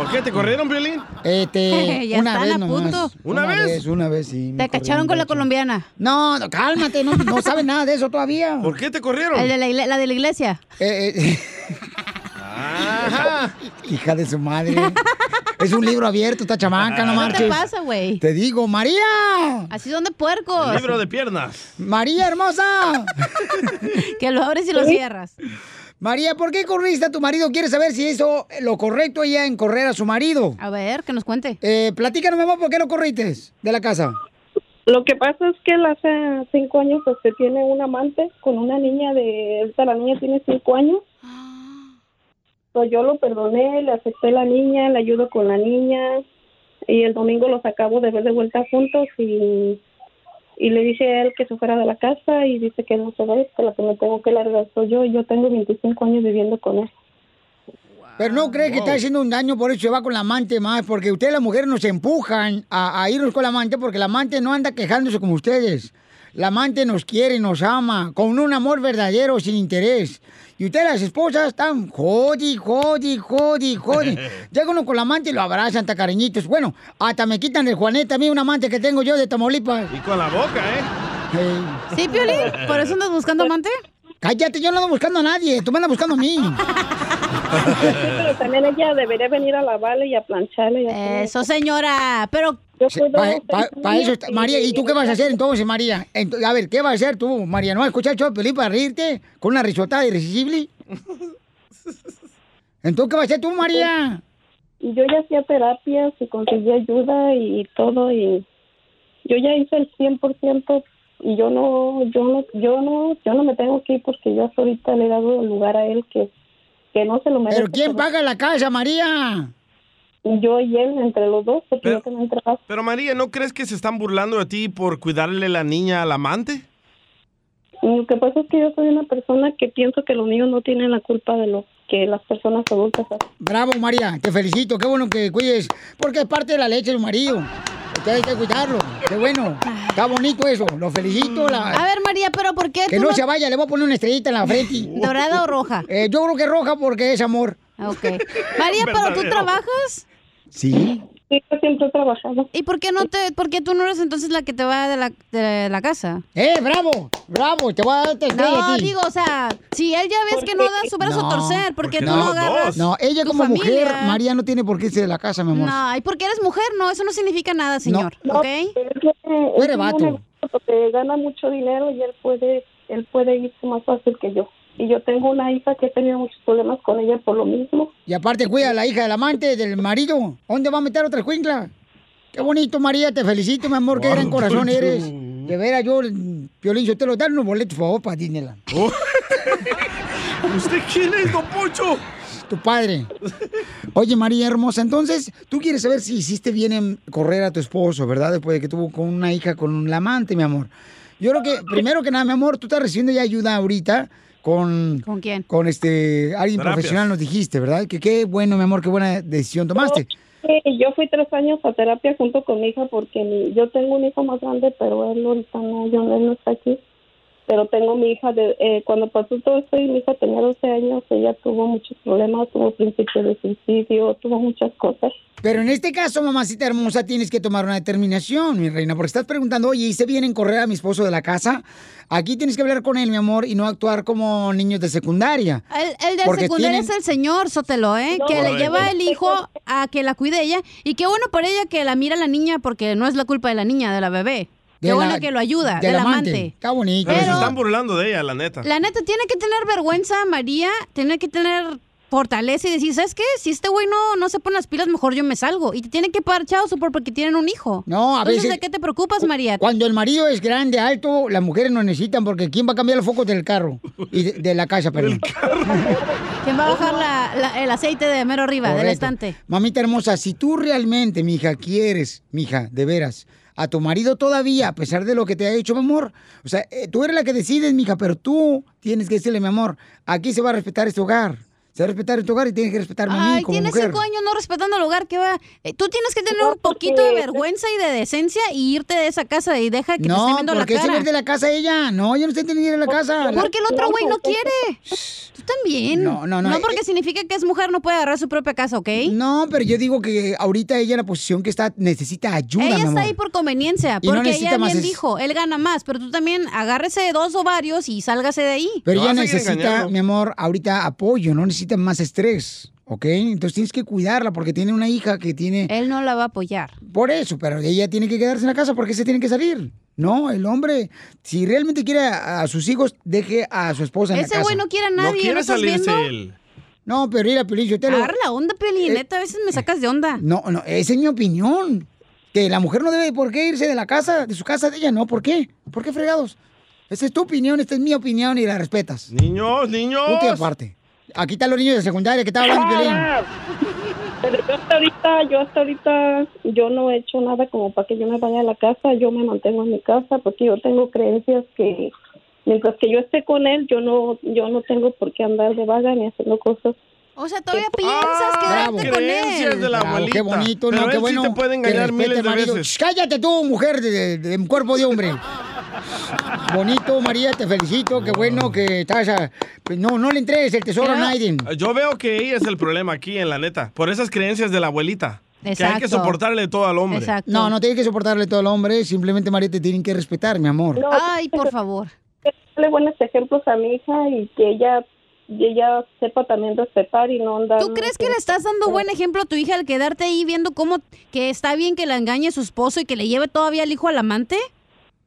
¿Por qué te corrieron, Violín? Este, Ya una están vez a nomás. punto. ¿Una vez? Una vez, sí. me Te cacharon corrieron con la colombiana. No, no, cálmate, no, no sabes nada de eso todavía. ¿Por qué te corrieron? El de la, igle- la de la iglesia. Eh, eh, hija de su madre. es un libro abierto, esta chamaca, no ¿Qué marches. te pasa, güey? Te digo, María. Así son de puercos. Libro de piernas. María hermosa. que lo abres y lo cierras. María, ¿por qué corriste a tu marido? ¿Quieres saber si hizo lo correcto ella en correr a su marido? A ver, que nos cuente. Eh, platícanos, mi amor, ¿por qué lo corriste de la casa? Lo que pasa es que él hace cinco años pues que tiene un amante con una niña de, ahorita la niña tiene cinco años. Pues yo lo perdoné, le acepté la niña, le ayudo con la niña y el domingo los acabo de ver de vuelta juntos y, y le dije a él que se fuera de la casa y dice que no se va, que la que me tengo que largar soy yo y yo tengo 25 años viviendo con él. Pero no cree que está haciendo un daño, por eso se va con la amante más, porque ustedes las mujeres nos empujan a, a irnos con la amante porque la amante no anda quejándose como ustedes. la amante nos quiere, nos ama, con un amor verdadero, sin interés. Y ustedes, las esposas, están jodi, jodi, jodi, jodi. Llega uno con la amante y lo abrazan, hasta cariñitos. Bueno, hasta me quitan el Juanete a mí, un amante que tengo yo de Tamaulipas. Y con la boca, ¿eh? ¿Sí, Piolín? ¿Por eso andas buscando amante? Cállate, yo no ando buscando a nadie, tú me andas buscando a mí. Pero también ella debería venir a lavarle y a plancharle. Y a Eso, señora. Pero Para eso, está- María, ¿y tú qué vas a hacer entonces, María? Ent- a ver, ¿qué vas a hacer tú, María? ¿No vas a escuchar el show de para reírte con una risotada irresistible? Entonces, ¿qué vas a hacer tú, María? Y yo ya hacía terapias y conseguí ayuda y todo y yo ya hice el 100% y yo no yo no yo no yo no me tengo que ir porque yo hasta ahorita le he dado lugar a él que que no se lo merece. ¿Pero quién paga la casa, María? Yo y él entre los dos porque yo también trabajo. Pero María, ¿no crees que se están burlando de ti por cuidarle la niña al amante? Y Lo que pasa es que yo soy una persona que pienso que los niños no tienen la culpa de lo que las personas adultas hacen. Bravo, María, te felicito, qué bueno que cuides, porque es parte de la leche del marido. Usted hay que cuidarlo, qué bueno. Está bonito eso, lo felicito. La... A ver, María, ¿pero por qué Que tú no se vaya, le voy a poner una estrellita en la frente. ¿Dorada o roja? Eh, yo creo que roja porque es amor. Ok. María, ¿pero tú trabajas? Sí. Sí, yo siempre he trabajado. ¿Y por qué no te, por qué tú no eres entonces la que te va de la, de la casa? ¡Eh, bravo! ¡Bravo! Te voy a dar estrella No, digo, o sea, si él ya ves que no da su brazo a torcer, ¿por qué tú no agarras No, ella tu como mujer, familia? María no tiene por qué irse de la casa, mi amor. No, y porque eres mujer, no, eso no significa nada, señor, ¿ok? Tú eres vato. Porque gana mucho dinero y él puede él puede irse más fácil que yo. Y yo tengo una hija que he tenido muchos problemas con ella por lo mismo. Y aparte cuida a la hija del amante, del marido. ¿Dónde va a meter otra escuincla? Qué bonito, María, te felicito, mi amor, qué gran corazón eres. De veras, yo, Piolín, yo te lo dan unos boletos, por favor, para Disneyland. ¿Usted quién es, don Poncho? Tu padre. Oye, María hermosa, entonces, tú quieres saber si hiciste bien en correr a tu esposo, ¿verdad? Después de que tuvo con una hija con un amante, mi amor. Yo creo que, primero que nada, mi amor, tú estás recibiendo ya ayuda ahorita con... ¿Con quién? Con este, alguien Terapias. profesional nos dijiste, ¿verdad? Que qué bueno, mi amor, qué buena decisión tomaste. Sí, yo fui tres años a terapia junto con mi hija porque mi- yo tengo un hijo más grande, pero él ahorita no, yo él no está aquí. Pero tengo mi hija, de, eh, cuando pasó todo esto y mi hija tenía 12 años, ella tuvo muchos problemas, tuvo principio de suicidio, tuvo muchas cosas. Pero en este caso, mamacita hermosa, tienes que tomar una determinación, mi reina, porque estás preguntando, oye, ¿hice bien en correr a mi esposo de la casa? Aquí tienes que hablar con él, mi amor, y no actuar como niños de secundaria. El, secundario tienen- es el señor Sotelo, ¿eh? No, que le lleva el hijo a que la cuide ella. Y qué bueno por ella que la mira la niña, porque no es la culpa de la niña, de la bebé. Qué De bueno la- que lo ayuda, del del amante. amante. Está bonito. Pero, se están burlando de ella, la neta. La neta, tiene que tener vergüenza, María, tiene que tener fortaleza y decir, ¿sabes qué? Si este güey no, no se pone las pilas, mejor yo me salgo. Y te tiene que pagar chao por porque tienen un hijo. No, a Entonces, veces- ¿de qué te preocupas, María? Cuando el marido es grande, alto, las mujeres no necesitan, porque ¿quién va a cambiar los focos del carro? Y de, de la casa, perdón. ¿Quién va a bajar la- la- el aceite de mero arriba, del estante? Mamita hermosa, si tú realmente, mija, quieres, mija, de veras, a tu marido todavía, a pesar de lo que te ha hecho, mi amor, o sea, eh, tú eres la que decides, mija, pero tú tienes que decirle, mi amor, aquí se va a respetar este hogar. Se va a respetar este hogar y tienes que respetarme a mí Ay, como tienes mujer. cinco años no respetando el hogar, ¿qué va? Eh, tú tienes que tener un poquito de vergüenza y de decencia y irte de esa casa y deja que te esté No, viendo la ¿por qué se cara. de la casa ella? No, yo no estoy teniendo la casa. Porque el otro güey no quiere. Tú también. No, no, no, No eh, porque significa que es mujer, no puede agarrar su propia casa, ¿ok? No, pero yo digo que ahorita ella en la posición que está necesita ayuda, mi Ella amor. está ahí por conveniencia, no porque necesita ella bien es- dijo, él gana más, pero tú también agárrese de dos o varios y sálgase de ahí. Pero ella necesita, mi amor, ahorita apoyo, no necesita más estrés, ¿ok? Entonces tienes que cuidarla porque tiene una hija que tiene... Él no la va a apoyar. Por eso, pero ella tiene que quedarse en la casa porque se tiene que salir. No, el hombre, si realmente quiere a, a sus hijos, deje a su esposa en la Ese casa. güey no quiere a nadie, ¿no, estás viendo? No, pero mira, Piolín, yo te lo... Agarra la onda, Pelín, Eh, neta, a veces me sacas de onda. No, no, esa es mi opinión. Que la mujer no debe por qué irse de la casa, de su casa de ella, ¿no? ¿Por qué? ¿Por qué fregados? Esa es tu opinión, esta es mi opinión y la respetas. Niños, niños. Punto aparte. Aquí están los niños de secundaria que estaban hablando Piolín. Pero yo hasta ahorita, yo hasta ahorita, yo no he hecho nada como para que yo me vaya a la casa, yo me mantengo en mi casa porque yo tengo creencias que mientras que yo esté con él, yo no, yo no tengo por qué andar de vaga ni haciendo cosas. O sea, todavía piensas quedarte con él. de la Bravo, abuelita. qué bonito, Pero no, qué él sí bueno. te puede que engañar respete miles al de marido. veces. Sh, Cállate tú, mujer de, de- de cuerpo de hombre. Bonito, María, te felicito. Qué bueno que estás. a- No, no le entregues el tesoro a nadie. Yo veo que ella es el problema aquí, en la neta. Por esas creencias de la abuelita. Que hay que Exacto. soportarle todo al hombre. No, no tienes que soportarle todo al hombre. Simplemente, María, te tienen que respetar, mi amor. Ay, por favor. Darle buenos ejemplos a mi hija y que ella, y ella sepa también respetar y no andar. ¿Tú crees que le estás dando buen ejemplo a tu hija al quedarte ahí viendo cómo que está bien que la engañe a su esposo y que le lleve todavía al hijo al amante?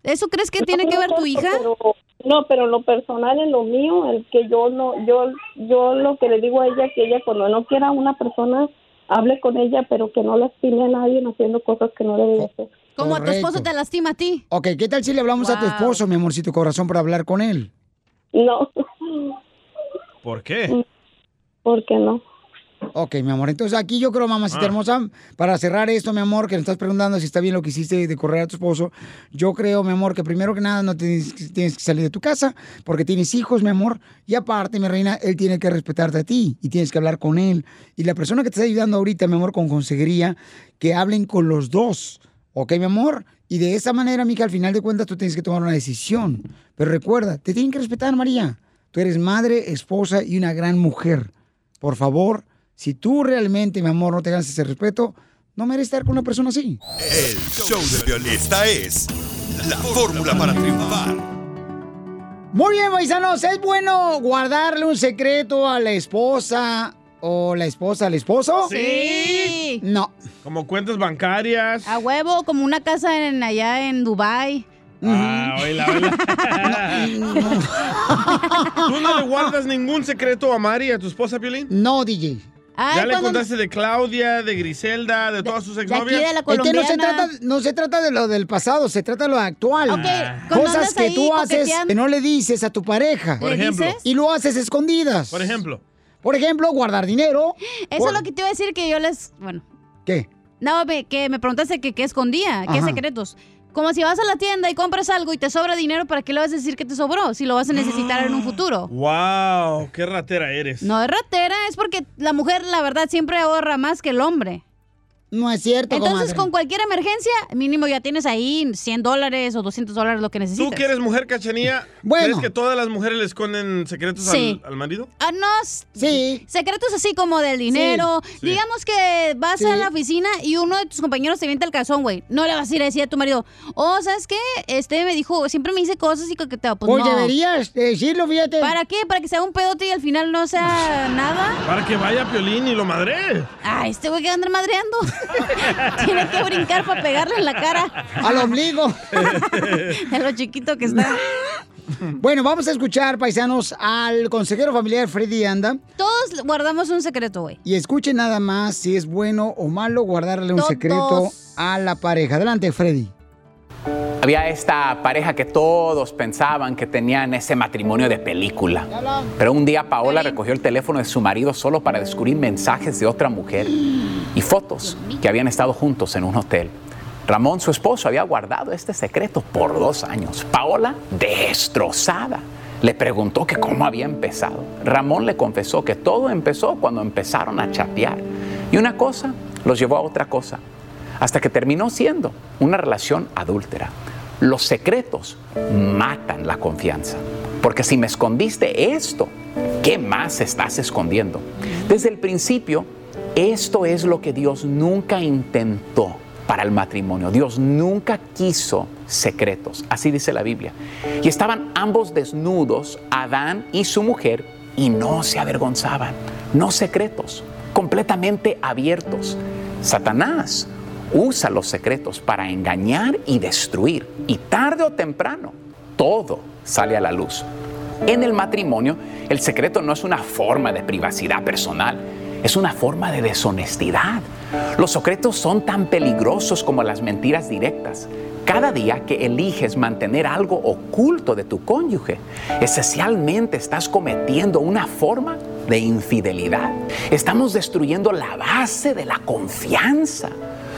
¿Eso crees que tiene que ver tu hija? Pero- no, pero en lo personal, en lo mío, el que yo no, yo, yo lo que le digo a ella, que ella cuando no quiera a una persona, hable con ella, pero que no lastime a nadie haciendo cosas que no debe de hacer. Como tu esposo te lastima a ti. Ok, ¿qué tal si le hablamos a tu esposo, mi amorcito corazón, para hablar con él? No. ¿Por qué? ¿Por qué no? Ok, mi amor. Entonces aquí yo creo, mamacita Ah. hermosa, para cerrar esto, mi amor, que me estás preguntando si está bien lo que hiciste de correr a tu esposo, yo creo, mi amor, que primero que nada no tienes, tienes que salir de tu casa porque tienes hijos, mi amor, y aparte, mi reina, él tiene que respetarte a ti y tienes que hablar con él. Y la persona que te está ayudando ahorita, mi amor, con consejería, que hablen con los dos, ¿ok, mi amor? Y de esa manera, mija, al final de cuentas tú tienes que tomar una decisión. Pero recuerda, te tienen que respetar, María. Tú eres madre, esposa y una gran mujer. Por favor, si tú realmente, mi amor, no te ganas ese respeto, no mereces estar con una persona así. El show de violín. Esta es la fórmula para triunfar. Muy bien, paisanos, ¿es bueno guardarle un secreto a la esposa o la esposa al esposo? Sí. No. Como cuentas bancarias. A huevo, como una casa en, allá en Dubai. Ah, oíla, oíla. ¿Tú no le guardas ningún secreto a Mari, a tu esposa, Piolín? No, DJ. Ay, ¿Ya le contaste de Claudia, de Griselda, de todas sus exnovias? Es que no se, trata, no se trata de lo del pasado, se trata de lo actual. Ok, cuando Cosas que ahí tú haces que no le dices a tu pareja. Por ¿Le ejemplo. dices? Y lo haces escondidas. Por ejemplo. Por ejemplo, guardar dinero. Eso Por- es lo que te iba a decir que yo les... Bueno. ¿Qué? No, que me preguntaste que qué escondía, qué Ajá. secretos. Como si vas a la tienda y compras algo y te sobra dinero, ¿para qué le vas a decir que te sobró? Si lo vas a necesitar en un futuro. ¡Wow! ¡Qué ratera eres! No es ratera, es porque la mujer, la verdad, siempre ahorra más que el hombre. No es cierto, Entonces, comadre. con cualquier emergencia, mínimo ya tienes ahí 100 dólares o 200 dólares, lo que ¿Tú necesitas. que eres mujer, cachanía? Bueno. ¿Crees que todas las mujeres le esconden secretos Sí. al, al marido? Ah, no. Sí. Secretos así como del dinero. Sí. Digamos que vas Sí. a la oficina y uno de tus compañeros te vienta el calzón, güey. No le vas a ir a decir a tu marido, oh, ¿sabes qué? Este me dijo, siempre me dice cosas y coqueteo. Pues, Pues no. deberías decirlo, fíjate. ¿Para qué? ¿Para que sea un pedote y al final no sea nada? Para que vaya Piolín y lo madre. Ah, este güey que anda madreando. Tiene que brincar para pegarle en la cara. Al ombligo. De lo chiquito que está. Bueno, vamos a escuchar, paisanos, al consejero familiar Freddy Anda. Todos guardamos un secreto, güey. Y escuchen nada más si es bueno o malo guardarle un secreto a la pareja. Adelante, Freddy. Había esta pareja que todos pensaban que tenían ese matrimonio de película. Pero un día Paola recogió el teléfono de su marido solo para descubrir mensajes de otra mujer y fotos que habían estado juntos en un hotel. Ramón, su esposo, había guardado este secreto por dos años. Paola, destrozada, le preguntó que cómo había empezado. Ramón le confesó que todo empezó cuando empezaron a chatear. Y una cosa los llevó a otra cosa hasta que terminó siendo una relación adúltera. Los secretos matan la confianza, porque si me escondiste esto, ¿qué más estás escondiendo? Desde el principio, esto es lo que Dios nunca intentó para el matrimonio. Dios nunca quiso secretos, así dice la Biblia. Y estaban ambos desnudos, Adán y su mujer, y no se avergonzaban, no secretos, completamente abiertos. Satanás usa los secretos para engañar y destruir. Y tarde o temprano, todo sale a la luz. En el matrimonio, el secreto no es una forma de privacidad personal, es una forma de deshonestidad. Los secretos son tan peligrosos como las mentiras directas. Cada día que eliges mantener algo oculto de tu cónyuge, esencialmente estás cometiendo una forma de infidelidad. Estamos destruyendo la base de la confianza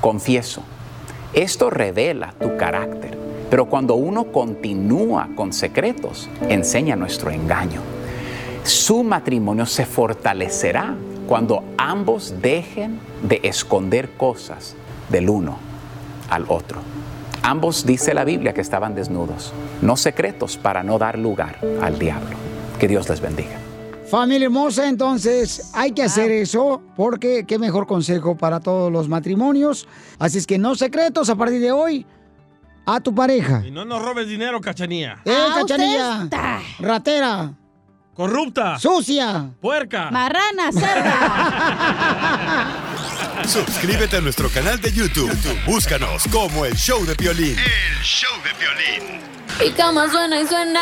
Confieso. Esto revela tu carácter, pero cuando uno continúa con secretos, enseña nuestro engaño. Su matrimonio se fortalecerá cuando ambos dejen de esconder cosas del uno al otro. Ambos, dice la Biblia, que estaban desnudos, no secretos para no dar lugar al diablo. Que Dios les bendiga. Familia hermosa, entonces hay que hacer eso porque qué mejor consejo para todos los matrimonios. Así es que no secretos a partir de hoy a tu pareja. Y no nos robes dinero, cachanía. ¡Eh, cachanilla! ¡Ratera! Corrupta. ¡Sucia! Puerca. Marrana, cerda. Suscríbete a nuestro canal de YouTube. Búscanos como El Show de Piolín. El show de violín. Mi cama suena y suena.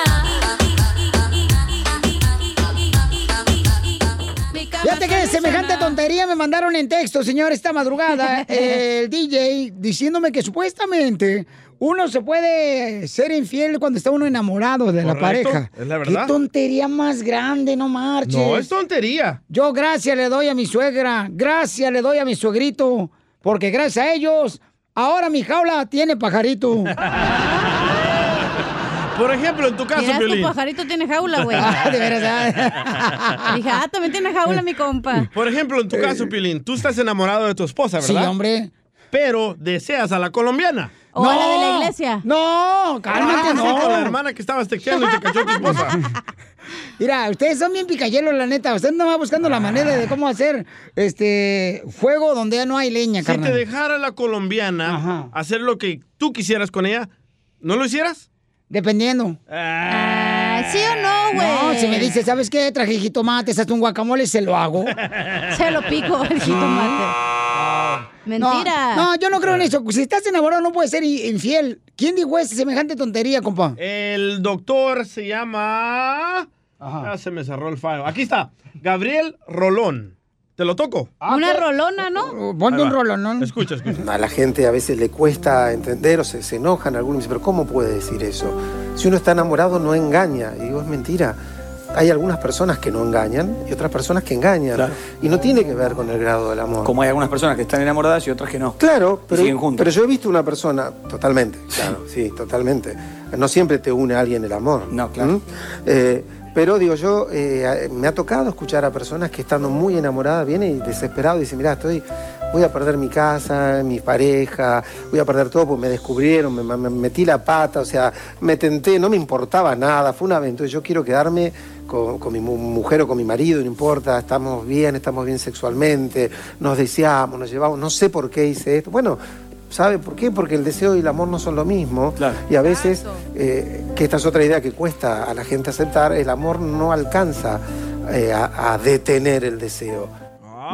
Fíjate que semejante tontería me mandaron en texto, señor, esta madrugada, el DJ, diciéndome que supuestamente uno se puede ser infiel cuando está uno enamorado de la pareja. es la verdad. Qué tontería más grande, no marches. No, es tontería. Yo gracias le doy a mi suegra, gracias le doy a mi suegrito, porque gracias a ellos, ahora mi jaula tiene pajarito. Por ejemplo, en tu caso, Mira, tu Piolín. pajarito tiene jaula, güey. Ah, de verdad. Dije, ah, también tiene jaula mi compa. Por ejemplo, en tu caso, Pilín, tú estás enamorado de tu esposa, Sí, ¿verdad? hombre. Pero deseas a la colombiana. O a la de la iglesia. No, cálmate, Ah, sí, no. con la hermana que estabas texteando y te cachó tu esposa. Mira, ustedes son bien picayelos, la neta. Ustedes no van buscando la manera de cómo hacer este fuego donde ya no hay leña, Si carnal. te dejara la colombiana hacer lo que tú quisieras con ella, ¿no lo hicieras? Dependiendo. Ah, ¿Sí o no, güey? No, si me dice, ¿sabes qué? Traje jitomate, hazte un guacamole, se lo hago. Se lo pico el jitomate. Mentira. No, no, yo no creo en eso. Si estás enamorado no puedes ser infiel. ¿Quién dijo esa semejante tontería, compa? El doctor se llama... Ah, se me cerró el fallo. Aquí está. Gabriel Rolón. ¿Te lo toco? Una rolona, ¿no? Ah, Ponte un rolón, ¿no? Escucha, escucha. A la gente a veces le cuesta entender o se, se enojan algunos, dicen, pero ¿cómo puede decir eso? Si uno está enamorado no engaña. Y digo, es mentira. Hay algunas personas que no engañan y otras personas que engañan. Y no tiene que ver con el grado del amor. Como hay algunas personas que están enamoradas y otras que no. Claro, pero, siguen juntos. pero yo he visto una persona, totalmente, claro, sí, totalmente. No siempre te une a alguien el amor. No, claro. Pero digo, yo eh, me ha tocado escuchar a personas que estando muy enamoradas vienen y desesperados y dicen, mira, estoy, voy a perder mi casa, mi pareja, voy a perder todo porque me descubrieron, me, me- me metí la pata, o sea, me tenté, no me importaba nada, fue una aventura, yo quiero quedarme con, con mi mu- mujer o con mi marido, no importa, estamos bien, estamos bien sexualmente, nos deseamos, nos llevamos, no sé por qué hice esto. Bueno, ¿sabe por qué? Porque el deseo y el amor no son lo mismo. Y a veces, eh, que esta es otra idea que cuesta a la gente aceptar, el amor no alcanza eh, a, a detener el deseo.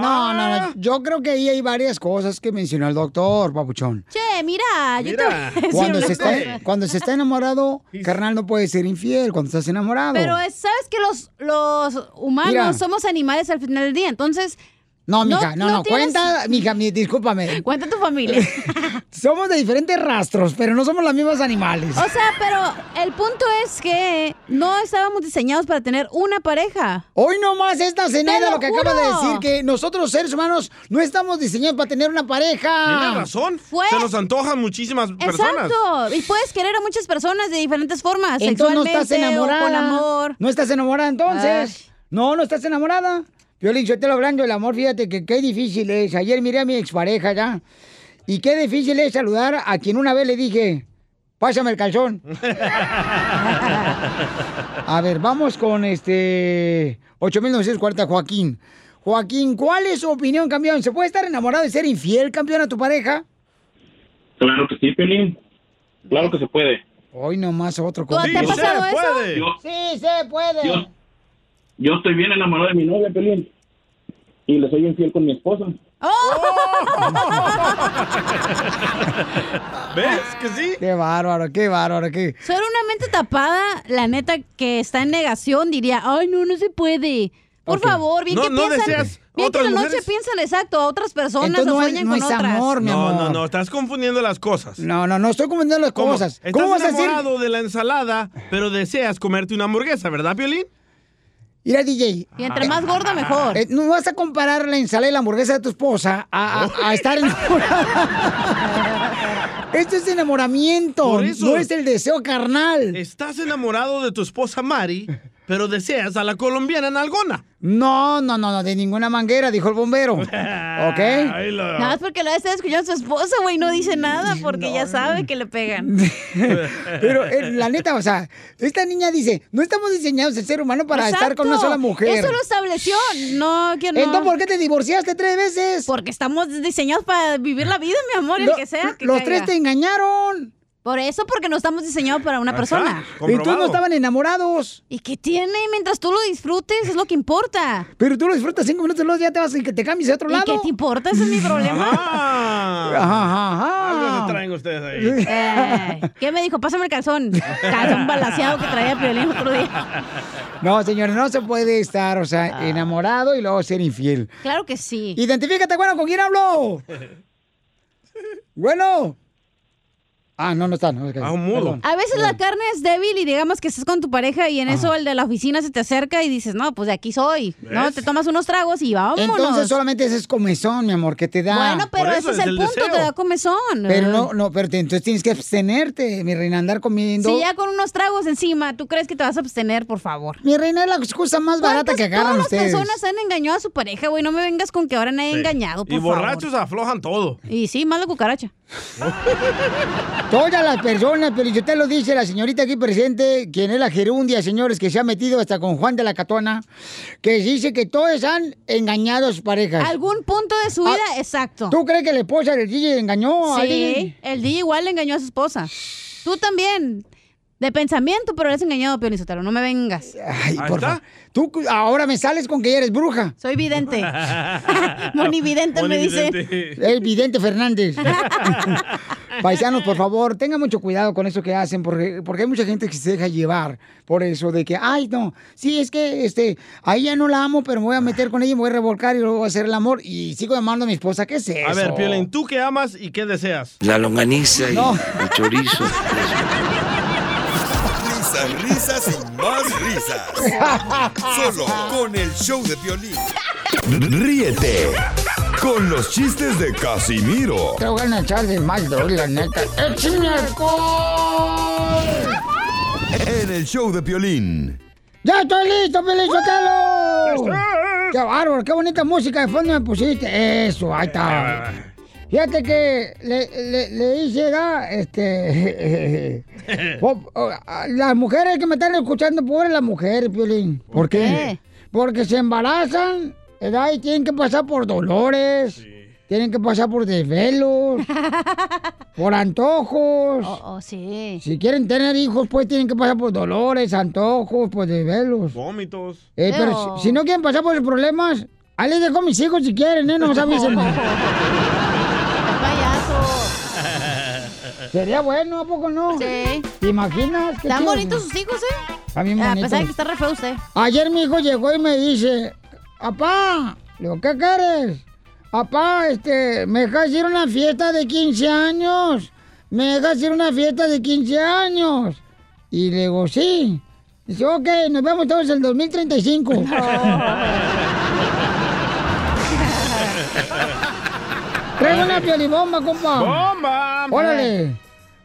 No, no, no. Yo creo que ahí hay varias cosas que mencionó el doctor, papuchón. Che, mira, yo te voy a decir Cuando se, está, cosa. cuando se está enamorado, carnal, no puede ser infiel cuando estás enamorado. Pero es- sabes que los, los humanos Mira. somos animales al final del día, entonces. No, mija, no, no, tienes- cuenta, mija, mi- discúlpame. Cuenta tu familia. somos de diferentes rastros, pero no somos los mismos animales. O sea, pero el punto es que no estábamos diseñados para tener una pareja. Hoy nomás esta Zenaida Te lo que juro. acaba de decir, que nosotros seres humanos no estamos diseñados para tener una pareja. Tienes razón. Fue- Se nos antojan muchísimas personas. Exacto. Y puedes querer a muchas personas de diferentes formas. Entonces no estás o enamorada. con amor. No estás enamorada entonces. No, no estás enamorada. Violín, yo te lo hablando del amor, fíjate que qué difícil es. Ayer miré a mi expareja ya. Y qué difícil es saludar a quien una vez le dije, pásame el calzón. A ver, vamos con este 8940, Joaquín. Joaquín, ¿cuál es su opinión, campeón? ¿Se puede estar enamorado y ser infiel, campeón, a tu pareja? Claro que sí, Pelín. Claro que se puede. Hoy nomás otro ¿Tú- te ha Sí, pasado se eso? puede. Yo, Sí, se puede. yo, yo estoy bien enamorado de mi novia, Pelín. Y le soy infiel con mi esposa. ¿Ves que sí? Qué bárbaro, qué bárbaro, qué. Solo una mente tapada, la neta que está en negación diría, ay no, no se puede. Por favor, bien No- que no piensan. deseas bien que otras la noche mujeres. piensan exacto a otras personas Entonces o no es- sueñan no con es otras. amor, mi No, amor. no, no, estás confundiendo las cosas. No, no, no estoy confundiendo las ¿Cómo? cosas. Estás ¿Cómo vas a decir? de la ensalada, pero deseas comerte una hamburguesa, ¿verdad, Piolín? Mira, DJ. Y entre más gorda, mejor. eh, no vas a comparar la ensalada y la hamburguesa de tu esposa a, a- a estar enamorada. Esto es enamoramiento, Por eso. no es el deseo carnal. Estás enamorado de tu esposa Mari, pero deseas a la colombiana Nalgona. No, no, no, no, de ninguna manguera, dijo el bombero. ¿Ok? Lo- Nada más porque la está escuchando a su esposa, güey, no dice nada porque ya sabe que le pegan. Pero eh, la neta, o sea, esta niña dice, no estamos diseñados el ser humano para estar con una sola mujer. Eso lo estableció. No, que no. Entonces, ¿por qué te divorciaste tres veces? Porque estamos diseñados para vivir la vida, mi amor, el Lo- que sea. que los caiga. tres te engañaron. Por eso, porque no estamos diseñados para una Ajá, persona. Entonces no estaban enamorados. ¿Y qué tiene? Mientras tú lo disfrutes, es lo que importa. Pero tú lo disfrutas cinco minutos y luego ya te vas y que te cambies a otro ¿Y lado. qué te importa? Ese es mi problema. Ajá, ajá. Algo se traen ustedes ahí. Eh, ¿Qué me dijo? Pásame el calzón. Calzón balaseado que traía Piolín otro día. No, señores, no se puede estar, o sea, Ah. enamorado y luego ser infiel. Claro que sí. Identifícate, bueno, ¿con quién hablo? Bueno. Ah, no, no está. No, ok. Perdón. A veces la carne es débil y digamos que estás con tu pareja y en eso el de la oficina se te acerca y dices, no, pues de aquí soy. No, te tomas unos tragos y vámonos. Entonces solamente ese es comezón, mi amor, que te da. Bueno, pero ese es el, punto, te da comezón. Pero no, no, pero te- entonces tienes que abstenerte, mi reina, andar comiendo. Si ya con unos tragos encima, ¿tú crees que te vas a abstener, por favor? Mi reina es la excusa más barata que agarran Todas las ustedes. personas han engañado a su pareja, güey. No me vengas con que ahora nadie ha Sí. engañado, por Y favor. borrachos aflojan todo. Y sí, más la cucaracha. Todas las personas, pero yo te lo dice la señorita aquí presente, quien es la gerundia, señores, que se ha metido hasta con Juan de la Catona, que dice que todos han engañado a sus parejas. Algún punto de su vida, exacto. Ah, ¿Tú crees que la esposa del DJ engañó al DJ? Sí, el DJ igual le engañó a su esposa. Tú también. De pensamiento, pero le has engañado, Pio Lizotero. No me vengas. Ay, por favor. Tú ahora me sales con que eres bruja. Soy vidente. Monividente me dicen. El vidente Fernández. Paisanos, por favor, tengan mucho cuidado con eso que hacen, porque, porque hay mucha gente que se deja llevar por eso de que, ay, no, sí, es que este, a ella no la amo, pero me voy a meter con ella, y me voy a revolcar y luego voy a hacer el amor y sigo amando a mi esposa. ¿Qué es eso? A ver, Piolín, ¿tú qué amas y qué deseas? La longaniza y No. el chorizo. Risas, risas y más risas. Solo con el show de violín. Ríete con los chistes de Casimiro Te voy a echar de mal, doy, la neta. ¡Échame alcohol! en el show de violín. ¡Ya estoy listo, Feliz Sotelo! ¡Qué bárbaro! ¡Qué bonita música de fondo me pusiste! Eso, ahí está. Fíjate que le, le, le hice, da, este... las mujeres que me están escuchando, pobres las mujeres, Piolín. ¿Por qué? Porque se embarazan, ¿verdad? Y tienen que pasar por dolores, tienen que pasar por desvelos, por antojos. Oh, sí. Si quieren tener hijos, pues tienen que pasar por dolores, antojos, por desvelos. Vómitos. Eh, pero si, si no quieren pasar por los problemas, ahí les dejo a mis hijos si quieren, ¿eh? No nos avisen. Sería bueno, ¿a poco no? Sí. ¿Te imaginas? Qué Están chido. bonitos sus hijos, ¿eh? Bien A pesar de que está re feo usted. Ayer mi hijo llegó y me dice, papá, digo, ¿qué quieres? Papá, este, ¿me dejas ir a una fiesta de 15 años? ¿Me dejas ir a una fiesta de 15 años? Y le digo, sí. Dice, ok, nos vemos todos en el 2035. Traigo una piolibomba, compa. ¡Bomba! Órale.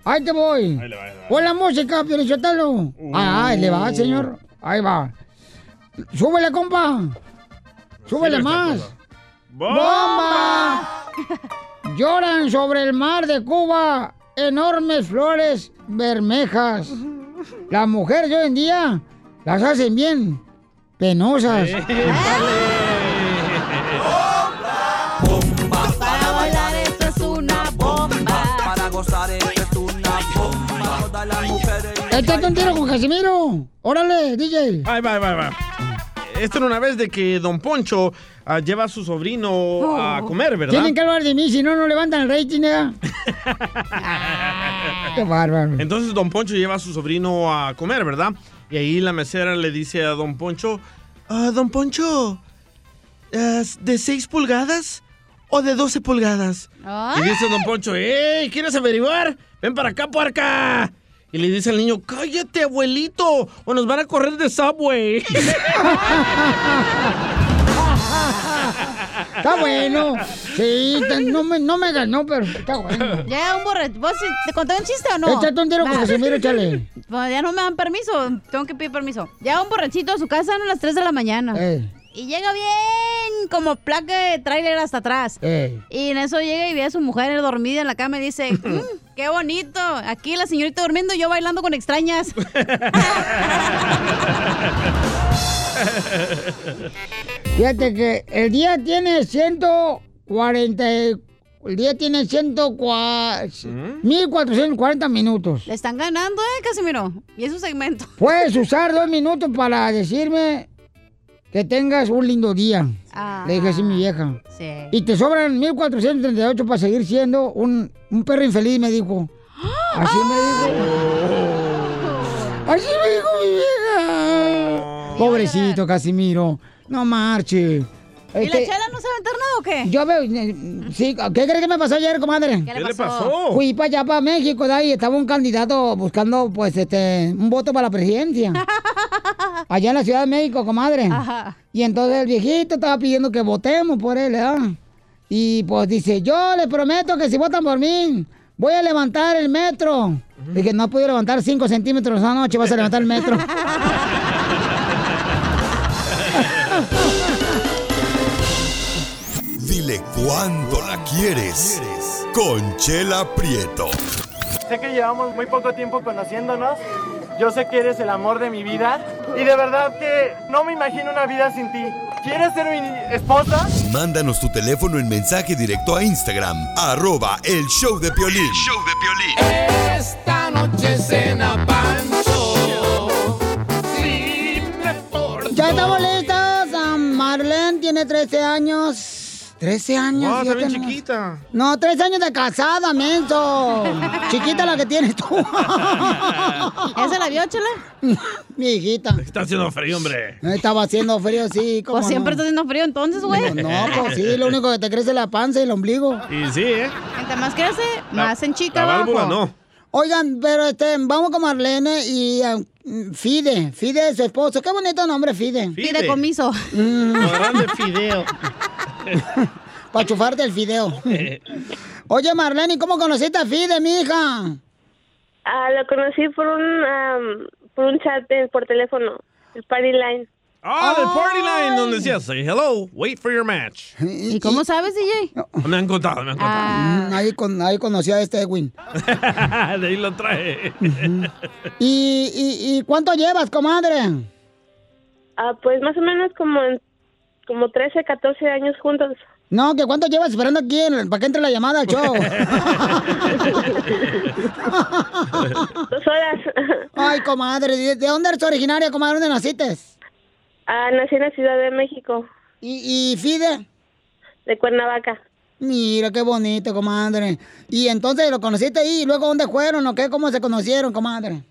Ahí te voy. Ahí le va, ahí le va. Pon la música, Piolichotelo. Ah, ahí le va, señor. Ahí va. Súbele, compa. Súbele esta más. ¡Bomba! Lloran sobre el mar de Cuba enormes flores bermejas. Las mujeres hoy en día las hacen bien penosas. Todas las mujeres Échate un tiro con Casimiro. Órale, DJ. Ahí va, va, va. Esto era una vez de que Don Poncho ah, lleva a su sobrino a comer, ¿verdad? Tienen que hablar de mí, si no, no levantan el rating, ¿eh? Qué bárbaro. Entonces Don Poncho lleva a su sobrino a comer, ¿verdad? Y ahí la mesera le dice a Don Poncho, "Ah, Don Poncho, ¿es ¿de 6 pulgadas o de 12 pulgadas? Y dice Don Poncho, ¡Ey! ¿Quieres averiguar? Ven para acá, puerca. Y le dice al niño, cállate, abuelito, o nos van a correr de Subway. Está bueno. Sí, te- no me, no me ganó, pero está bueno. Ya, un borracho. ¿Vos te conté un chiste o no? Échate un tiro con. Casimiro, échale. Pues ya no me dan permiso. Tengo que pedir permiso. Llega un borrachito a su casa a las 3 de la mañana. Y llega bien como placa de tráiler hasta atrás. Ey. Y en eso llega y ve a su mujer dormida en la cama y dice, "Mm, qué bonito. Aquí la señorita durmiendo y yo bailando con extrañas. Fíjate que el día tiene 140. y- El día tiene 104, 1440 minutos. Le están ganando, ¿eh, Casimiro? Y es un segmento. Puedes usar dos minutos para decirme que tengas un lindo día. Le dije así a mi vieja. Sí. Y te sobran 1438 para seguir siendo un, un perro infeliz, me dijo. Así me dijo. Así me dijo mi vieja. Pobrecito Casimiro. No marche. ¿Y Este, la chela no sabe meter nada o qué? Yo veo, eh, sí, ¿qué crees que me pasó ayer, comadre? ¿Qué le ¿Qué le pasó? Fui para allá, para México, de ahí estaba un candidato buscando, pues, este, un voto para la presidencia. allá en la Ciudad de México, comadre. Ajá. Y entonces el viejito estaba pidiendo que votemos por él, ¿verdad? Y pues dice, yo les prometo que si votan por mí, voy a levantar el metro. Dije, no he podido levantar 5 centímetros esa noche, vas a levantar el metro. Dile cuándo la quieres. Conchela Prieto. Sé que llevamos muy poco tiempo conociéndonos. Yo sé que eres el amor de mi vida. Y de verdad que no me imagino una vida sin ti. ¿Quieres ser mi esposa? Mándanos tu teléfono en mensaje directo a Instagram, arroba el show de Piolín. show de Esta noche cena Pancho. Sí, Ya estamos listos. Marlene tiene 13 años. 13 años. Wow, está bien chiquita. No, 13 años de casada, menso. Chiquita la que tienes tú. ¿Esa la vio, chela? Mi hijita. Está haciendo frío, hombre. Estaba haciendo frío, sí. ¿cómo Pues siempre no? está haciendo frío entonces, güey. No, pues sí, lo único que te crece es la panza y el ombligo. Y sí, ¿eh? Entre más crece, más en chica La abajo. válvula no. Oigan, pero este, vamos con Marlene y ah, Fide. Fide es su esposo. Qué bonito nombre, Fide. Fide. Fideicomiso. Lo grande fideo. Para chufarte el fideo. Oye, Marlene, ¿y cómo conociste a Fide, mija? Ah, lo conocí por un, por un chat de- por teléfono, el Party Line. Ah, del Party Line, donde decía, say hello, wait for your match. ¿Y cómo sabes, DJ? Me han contado, me han contado. Mm, ahí, con, ahí conocí a este Edwin. de ahí lo trae. ¿Y, y, y cuánto llevas, comadre? Ah, pues más o menos como, en- como 13, 14 años juntos. No, que cuánto llevas esperando aquí en- para que entre la llamada al show. Dos horas. Ay, comadre, ¿de, de dónde eres originaria, comadre? ¿Dónde naciste? Ah, nací en la Ciudad de México. ¿Y, y Fide? De Cuernavaca. Mira, qué bonito, comadre. Y entonces lo conociste ahí, y luego dónde fueron o qué, cómo se conocieron, comadre.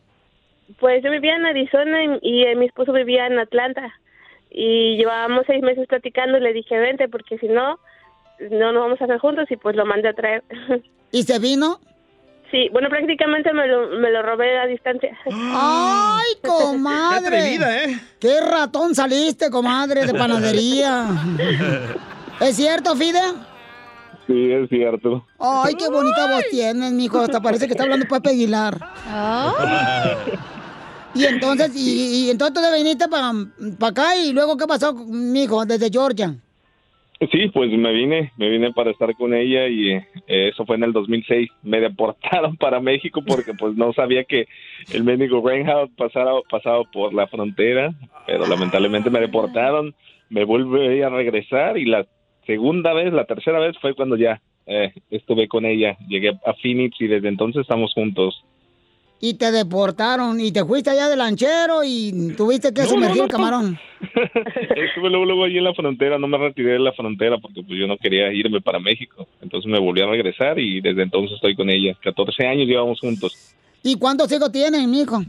Pues yo vivía en Arizona y, y, mi esposo vivía en Atlanta. Y llevábamos seis meses platicando y le dije, vente, porque si no, no nos vamos a hacer juntos y pues lo mandé a traer. ¿Y se vino? Sí, bueno, prácticamente me lo, me lo robé a distancia. ¡Ay, comadre! Qué atrevida, ¿eh? ¡Qué ratón saliste, comadre, de panadería! ¿Es cierto, Fide? Sí, es cierto. Ay, qué bonita voz tienes, mijo. Hasta parece que está hablando Pepe Aguilar. Y entonces, y, y entonces te viniste para acá y luego, ¿qué pasó, mijo, desde Georgia? Sí, pues me vine, me vine para estar con ella y eh, eso fue en el 2006. Me deportaron para México porque pues no sabía que el médico Reinhardt pasara, pasaba por la frontera, pero lamentablemente me deportaron, me volví a regresar y la segunda vez, la tercera vez fue cuando ya eh, estuve con ella. Llegué a Phoenix y desde entonces estamos juntos. Y te deportaron y te fuiste allá de lanchero y tuviste que No, sumergir no, el no. camarón. Estuve luego, luego allí en la frontera, no me retiré de la frontera porque pues yo no quería irme para México. Entonces me volví a regresar y desde entonces estoy con ella. 14 años llevamos juntos. ¿Y cuántos hijos tienen, mijo?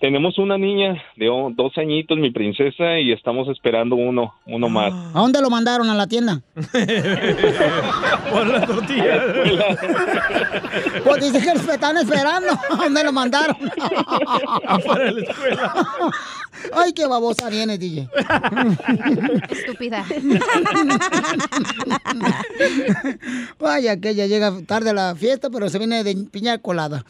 Tenemos una niña de dos añitos, mi princesa, y estamos esperando uno, uno más. ¿A dónde lo mandaron? ¿A la tienda? Por la tortilla. Pues dice que los están esperando. ¿A dónde lo mandaron? Afuera de la escuela. Ay, qué babosa viene, DJ. Estúpida. Vaya, que ella llega tarde a la fiesta, pero se viene de piña colada.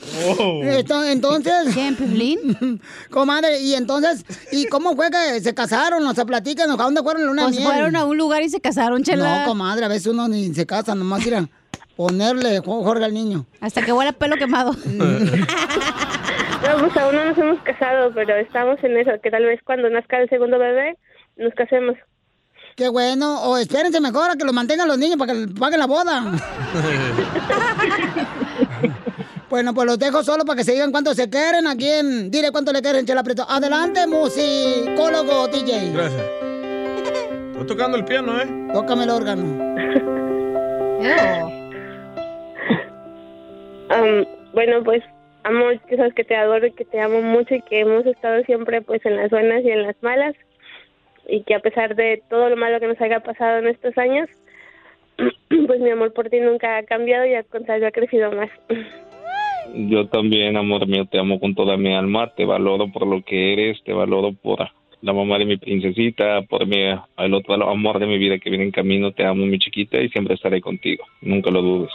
Esto- entonces. ¿Quién, Piolín? Comadre, y entonces, ¿y cómo fue que se casaron? O sea, platícanos, ¿a dónde fueron la luna de Pues miel? fueron a un lugar y se casaron, chela. No, comadre, a veces uno ni se casa, nomás ir a ponerle Jo- Jorge al niño. Hasta que huele a pelo quemado. No, pues aún no nos hemos casado, pero estamos en eso, que tal vez cuando nazca el segundo bebé nos casemos. Qué bueno. O espérense mejor a que lo mantengan los niños para que paguen la boda. Bueno, pues los dejo solo para que se digan cuánto se quieren. ¿A quién? Dile cuánto le quieren, Chela Prieto. Adelante, musicólogo DJ. Gracias. Estoy tocando el piano, ¿eh? Tócame el órgano. Am, bueno, pues, amor, que sabes que te adoro y que te amo mucho y que hemos estado siempre pues en las buenas y en las malas y que a pesar de todo lo malo que nos haya pasado en estos años, pues mi amor por ti nunca ha cambiado y al contrario ha crecido más. Yo también, amor mío, te amo con toda mi alma, te valoro por lo que eres, te valoro por la mamá de mi princesita, por mi, el otro amor de mi vida que viene en camino, te amo mi chiquita y siempre estaré contigo, nunca lo dudes.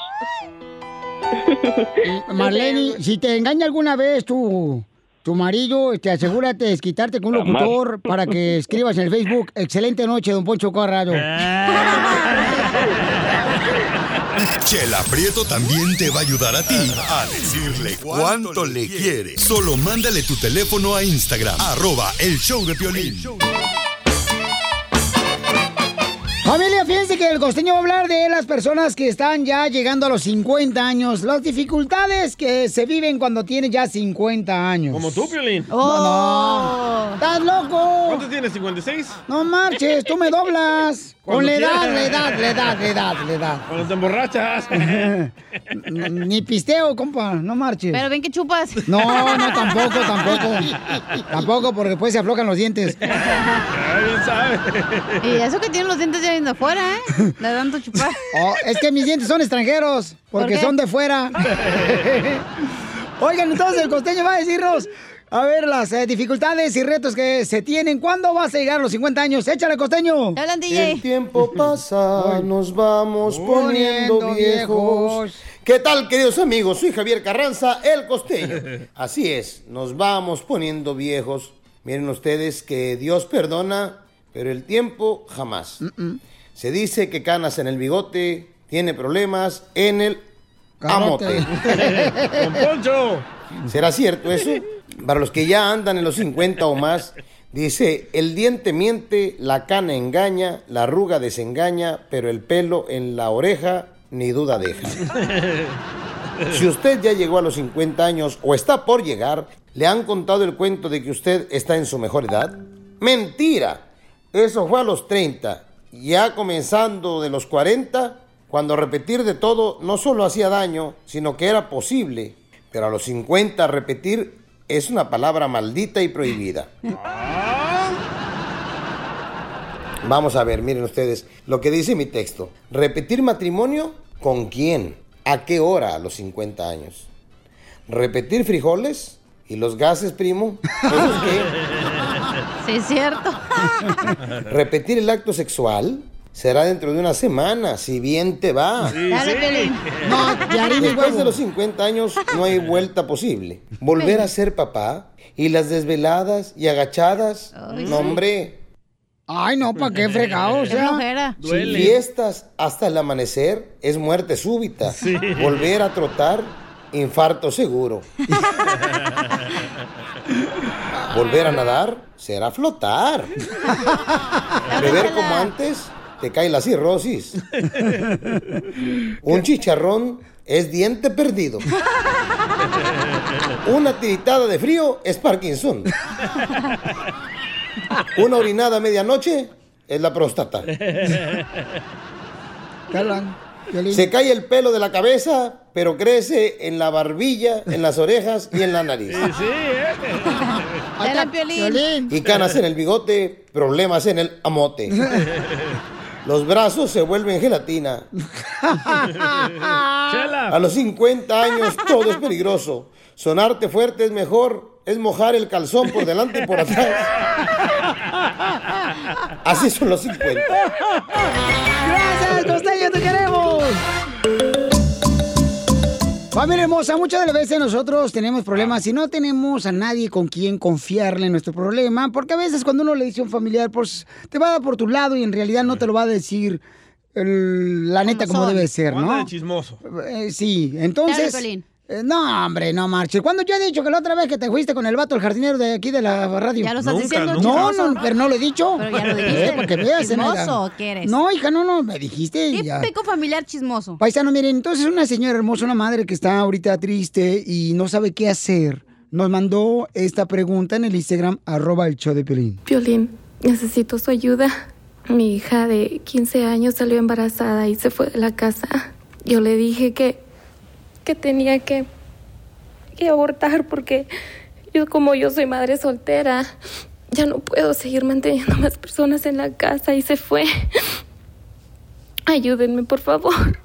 Marlene, si te engaña alguna vez tu, tu marido, este, asegúrate de desquitarte con un Jamás. locutor para que escribas en el Facebook. Excelente noche, don Poncho Corrado. Chela Prieto también te va a ayudar a ti a decirle cuánto le quiere. Solo mándale tu teléfono a Instagram, arroba el show de Piolín. Familia, fíjense que el costeño va a hablar de las personas que están ya llegando a los 50 años, las dificultades que se viven cuando tienes ya 50 años. Como tú, Piolín. No, no. ¿Estás loco? ¿Cuánto tienes? ¿56? No marches, tú me doblas. Con la edad, la edad, la edad, la edad, la edad. Cuando te emborrachas. Ni pisteo, compa, no marches. Pero ven que chupas. No, no, tampoco, tampoco. Tampoco, porque después se aflojan los dientes. bien sabe. Y eso que tienen los dientes ya viendo afuera, ¿eh? De tanto chupar. Oh, es que mis dientes son extranjeros, porque son de fuera. Oigan, entonces el costeño va a decirnos, a ver, las eh, dificultades y retos que se tienen. ¿Cuándo vas a llegar a los 50 años? Échale, costeño. Hablan, El tiempo pasa, nos vamos poniendo Poniendo viejos. viejos. ¿Qué tal, queridos amigos? Soy Javier Carranza, el costeño. Así es, nos vamos poniendo viejos. Miren ustedes que Dios perdona, pero el tiempo jamás. Se dice que canas en el bigote, tiene problemas en el Camote. amote. Con Poncho. ¿Será cierto eso? Para los que ya andan en los 50 o más, dice, el diente miente, la cana engaña, la arruga desengaña, pero el pelo en la oreja ni duda deja. Si usted ya llegó a los 50 años o está por llegar, ¿le han contado el cuento de que usted está en su mejor edad? Mentira. Eso fue a los 30. Ya comenzando de los 40, cuando repetir de todo no solo hacía daño, sino que era posible. Pero a los 50 repetir es una palabra maldita y prohibida. Vamos a ver, miren ustedes lo que dice mi texto. Repetir matrimonio con quién, a qué hora a los 50 años. Repetir frijoles y los gases, primo. ¿Esos qué? Sí, es cierto. Repetir el acto sexual será dentro de una semana, si bien te va. Dale, Piolín. No, Después de los 50 años no hay vuelta posible. Volver a ser papá y las desveladas y agachadas. Ay, no, sí. hombre. Ay, no, ¿para qué fregado? O sea. Duele. Fiestas hasta el amanecer es muerte súbita. Volver a trotar, infarto seguro. Volver a nadar será flotar. Beber como antes, te cae la cirrosis. Un chicharrón es diente perdido. Una tiritada de frío es Parkinson. Una orinada a medianoche es la próstata. Se cae el pelo de la cabeza, pero crece en la barbilla, en las orejas y en la nariz. Dale, Piolín. Y canas en el bigote, problemas en el amote. Los brazos se vuelven gelatina. A los 50 años todo es peligroso. Sonarte fuerte es mejor, es mojar el calzón por delante y por atrás. Así son los 50. Familia hermosa, muchas de las veces nosotros tenemos problemas y no tenemos a nadie con quien confiarle en nuestro problema, porque a veces cuando uno le dice a un familiar, pues te va a dar por tu lado y en realidad no te lo va a decir el- la neta como son. debe ser, ¿no? de chismoso. Eh, sí, entonces... Piolín. eh, no, hombre, no marches. Cuando yo he dicho que la otra vez que te fuiste con el vato, el jardinero de aquí de la radio. Ya lo estás Nunca, diciendo, No, chismoso. no, pero no lo he dicho. Pero ya lo dijiste. Eh, veas, Chismoso. ¿qué eres? No, hija, no, no, me dijiste. Típico familiar chismoso. Paisano, miren, entonces una señora hermosa, una madre que está ahorita triste y no sabe qué hacer, nos mandó esta pregunta en el Instagram, arroba el show de Pelín. Violín, necesito su ayuda. Mi hija de 15 años salió embarazada y se fue de la casa. Yo le dije que, que tenía que, que abortar porque yo como yo soy madre soltera, ya no puedo seguir manteniendo más personas en la casa y se fue. Ayúdenme, por favor.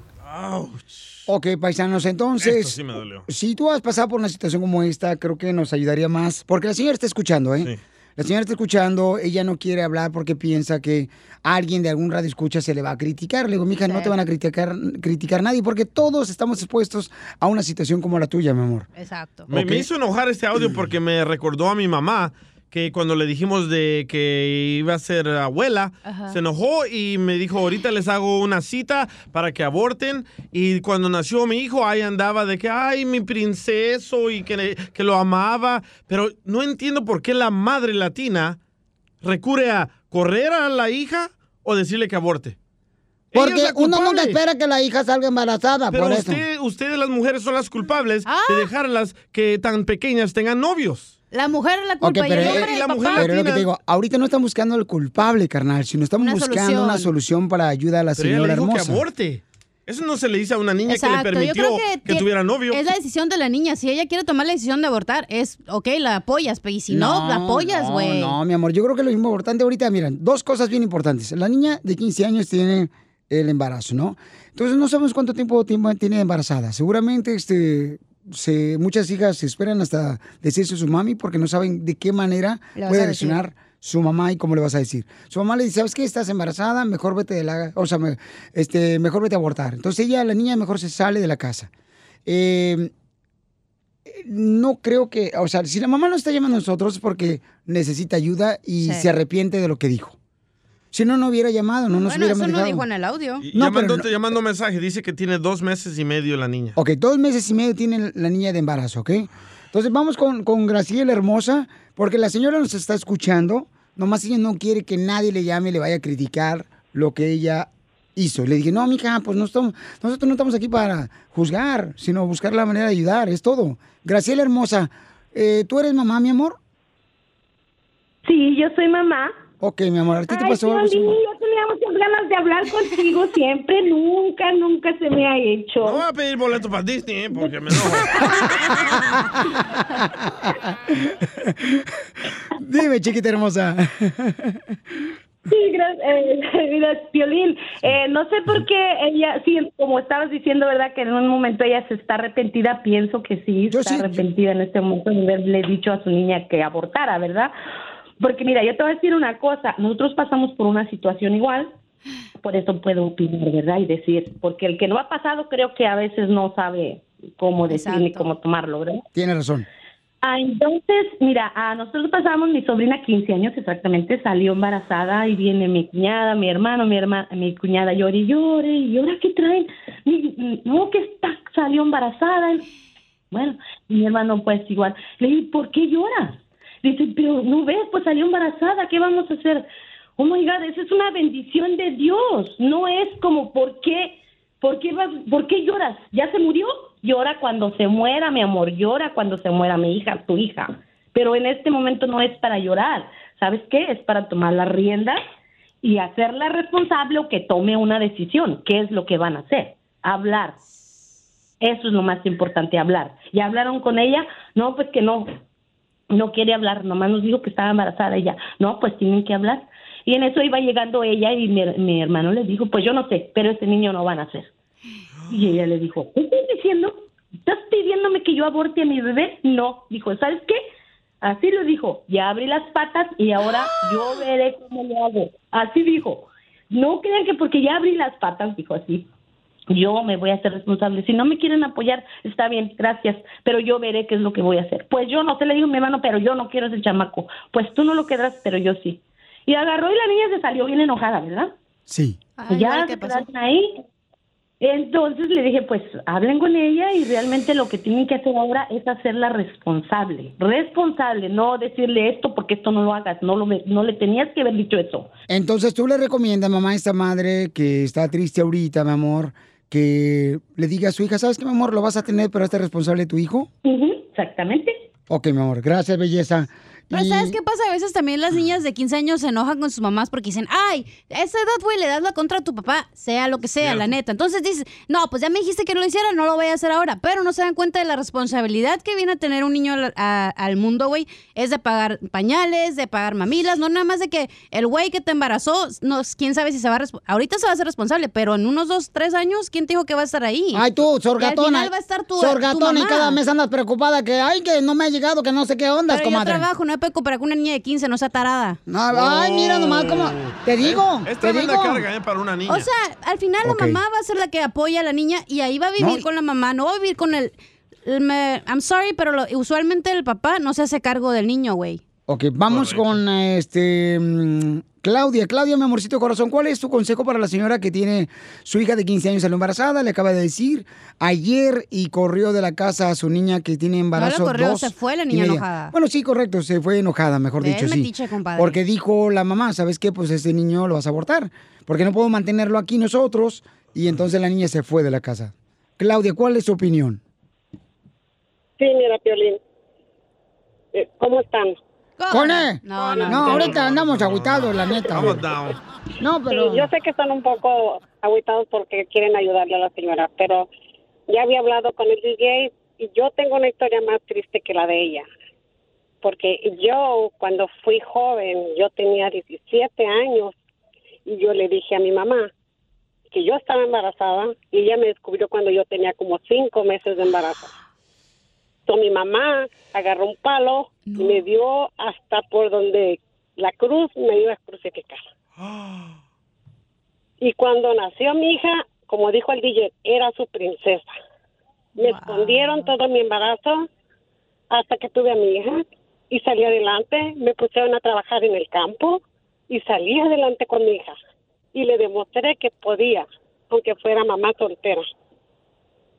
Ok, paisanos, entonces... Esto sí me dolió. Si tú has pasado por una situación como esta, creo que nos ayudaría más. Porque la señora está escuchando, ¿eh? La señora está escuchando, ella no quiere hablar porque piensa que alguien de algún radio escucha se le va a criticar. Le digo, mija, no te van a criticar, criticar nadie porque todos estamos expuestos a una situación como la tuya, mi amor. Exacto. Me, hizo enojar este audio porque me recordó a mi mamá que cuando le dijimos de que iba a ser abuela, Ajá. se enojó y me dijo, ahorita les hago una cita para que aborten. Y cuando nació mi hijo, ahí andaba de que, ay, mi princeso y que, le- que lo amaba. Pero no entiendo por qué la madre latina recurre a correr a la hija o decirle que aborte. Porque uno nunca espera que la hija salga embarazada, Pero por eso. usted, ustedes las mujeres son las culpables de dejarlas que tan pequeñas tengan novios. La mujer es la culpa pero, y el eh, hombre el papá. pero lo que te digo, ahorita no estamos buscando el culpable, carnal, sino estamos Una buscando solución. una solución para ayudar a la Pero ella señora le dijo hermosa. que aborte. Eso no se le dice a una niña Exacto, que le permitió que, que, tuviera novio. Es la decisión de la niña. Si ella quiere tomar la decisión de abortar, es ok, la apoyas. pero Y si no, la apoyas, no, güey. No, mi amor, yo creo que lo importante ahorita, miren, dos cosas bien importantes. La niña de 15 años tiene el embarazo, ¿no? Entonces no sabemos cuánto tiempo, tiempo tiene embarazada. Seguramente este, se, muchas hijas se esperan hasta decirse a su mami porque no saben de qué manera puede reaccionar su mamá y cómo le vas a decir. Su mamá le dice, ¿sabes qué? Estás embarazada, mejor vete de la... O sea, me- este, mejor vete a abortar. Entonces ella, la niña, mejor se sale de la casa. Eh, no creo que, o sea, si la mamá no está llamando a nosotros es porque necesita ayuda y Sí. se arrepiente de lo que dijo. Si no, no hubiera llamado, no nos bueno, hubiera eso no dijo en el audio. Y No, llamando, pero no- llamando mensaje, dice que tiene dos meses y medio la niña. Ok, dos meses y medio tiene la niña de embarazo, ¿ok? Entonces vamos con, con Graciela Hermosa, porque la señora nos está escuchando, nomás ella no quiere que nadie le llame y le vaya a criticar lo que ella hizo. Le dije, no, mija, pues no estamos, nosotros no estamos aquí para juzgar, sino buscar la manera de ayudar, es todo. Graciela Hermosa, eh, ¿tú eres mamá, mi amor? Sí, yo soy mamá. Ok, mi amor, ¿a ti te Ay, pasó algo? Yo tenía muchas ganas de hablar contigo siempre, nunca, nunca se me ha hecho. No voy a pedir boleto para Disney, ¿eh? porque me enojo. Dime, chiquita hermosa. Sí, gracias, eh, Piolín. Eh, no sé por qué ella, sí, como estabas diciendo, ¿verdad? Que en un momento ella se está arrepentida. Pienso que sí, está arrepentida en este momento de haberle dicho a su niña que abortara, ¿verdad? Porque mira, yo te voy a decir una cosa. Nosotros pasamos por una situación igual. Por eso puedo opinar, ¿verdad? Y decir, porque el que no ha pasado creo que a veces no sabe cómo decir ni cómo tomarlo, ¿verdad? Tiene razón. Ah, entonces, mira, a nosotros pasamos, mi sobrina 15 años exactamente, salió embarazada y viene mi cuñada, mi hermano, mi hermana, mi cuñada llore y llore, y ahora qué traen, Mi- no que está, salió embarazada. Bueno, mi hermano pues igual, le dije, ¿por qué lloras? Dice, pero no ves, pues salió embarazada, ¿qué vamos a hacer? oh my God, esa es una bendición de Dios. No es como, ¿por qué, por qué, por qué lloras? ¿Ya se murió? Llora cuando se muera, mi amor, llora cuando se muera mi hija, tu hija. Pero en este momento no es para llorar. ¿Sabes qué? Es para tomar las riendas y hacerla responsable o que tome una decisión. ¿Qué es lo que van a hacer? Hablar. Eso es lo más importante, hablar. ¿Ya hablaron con ella? No, pues que no. No quiere hablar, nomás nos dijo que estaba embarazada ella. No, pues tienen que hablar. Y en eso iba llegando ella y mi, hermano le dijo, pues yo no sé, pero ese niño no va a nacer. Y ella le dijo, ¿qué estás diciendo? ¿Estás pidiéndome que yo aborte a mi bebé? No. Dijo, ¿sabes qué? Así lo dijo. Ya abrí las patas y ahora yo veré cómo lo hago. Así dijo. No crean que porque ya abrí las patas, dijo así. Yo me voy a hacer responsable. Si no me quieren apoyar, está bien, gracias. Pero yo veré qué es lo que voy a hacer. Pues yo no te le digo a mi hermano, pero yo no quiero ese chamaco. Pues tú no lo quedas, pero yo sí. Y agarró y la niña se salió bien enojada, ¿verdad? Sí. Y ya se quedaron ahí. Entonces le dije, pues hablen con ella y realmente lo que tienen que hacer ahora es hacerla responsable. Responsable, no decirle esto porque esto no lo hagas, no, lo, no le tenías que haber dicho eso. Entonces tú le recomiendas, mamá, a esta madre que está triste ahorita, mi amor, que le diga a su hija, ¿sabes qué, mi amor? Lo vas a tener, pero este responsable de tu hijo. exactamente. Ok, mi amor, gracias, belleza. Pero ¿sabes qué pasa? A veces también las niñas de 15 años se enojan con sus mamás porque dicen, ay, a esa edad, güey, le das la contra a tu papá, sea lo que sea, la neta. Entonces dices, no, pues ya me dijiste que no lo hiciera, no lo voy a hacer ahora. Pero no se dan cuenta de la responsabilidad que viene a tener un niño al, a- al mundo, güey. Es de pagar pañales, de pagar mamilas, no nada más de que el güey que te embarazó, no, quién sabe si se va a... Ahorita se va a hacer responsable, pero en unos dos, tres años, ¿quién te dijo que va a estar ahí? Ay, tú, Y al sorgatona. final va a estar tu, tu sorgatona y cada mes andas preocupada que, ay, que no me ha llegado, que no sé qué onda, Pero yo comadre. trabajo, no puedo comparar con una niña de 15, no sea tarada. No, ay, mira nomás cómo... Te digo, Es te tremenda digo. carga, ¿eh? Para una niña. O sea, al final Ok. la mamá va a ser la que apoya a la niña y ahí va a vivir No. con la mamá, no va a vivir con el... el me- I'm sorry, pero lo- usualmente el papá no se hace cargo del niño, güey. Ok, vamos con este mm, Claudia. Claudia, mi amorcito corazón, ¿cuál es tu consejo para la señora que tiene su hija de 15 años salió embarazada? Le acaba de decir ayer y corrió de la casa a su niña que tiene embarazo. corrió, dos se fue la niña enojada. Bueno, sí, correcto, se fue enojada, mejor dicho, el sí. metiche, compadre. Porque dijo la mamá, ¿sabes qué? Pues ese niño lo vas a abortar. Porque no podemos mantenerlo aquí nosotros. Y entonces la niña se fue de la casa. Claudia, ¿cuál es tu opinión? Sí, mira, Piolín. Eh, ¿Cómo están? ¿Con él? No, no, ahorita andamos agüitados, la neta. No, pero... Sí, yo sé que están un poco agüitados porque quieren ayudarle a la señora, pero ya había hablado con el DJ y yo tengo una historia más triste que la de ella. Porque yo, cuando fui joven, yo tenía 17 años y yo le dije a mi mamá que yo estaba embarazada y ella me descubrió cuando yo tenía como cinco meses de embarazo. Entonces mi mamá agarró un palo y me dio hasta por donde la cruz me iba a crucificar. Y cuando nació mi hija, como dijo el DJ, era su princesa. Me escondieron todo mi embarazo hasta que tuve a mi hija y salí adelante. Me pusieron a trabajar en el campo y salí adelante con mi hija. Y le demostré que podía, aunque fuera mamá soltera.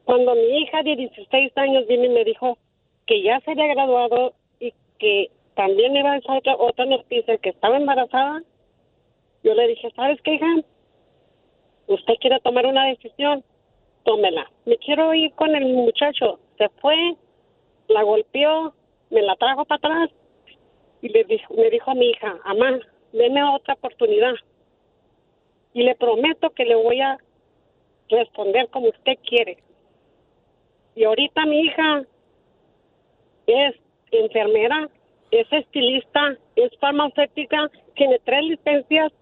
Cuando mi hija de 16 años vino y me dijo que ya se había graduado y que también iba a esa otra, otra noticia que estaba embarazada, yo le dije, ¿sabes qué, hija? Usted quiere tomar una decisión, tómela. Me quiero ir con el muchacho. Se fue, la golpeó, me la trajo para atrás y le dijo, me dijo a mi hija, mamá, deme otra oportunidad. Y le prometo que le voy a responder como usted quiere. Y ahorita mi hija es enfermera, es estilista, es farmacéutica, tiene tres licencias,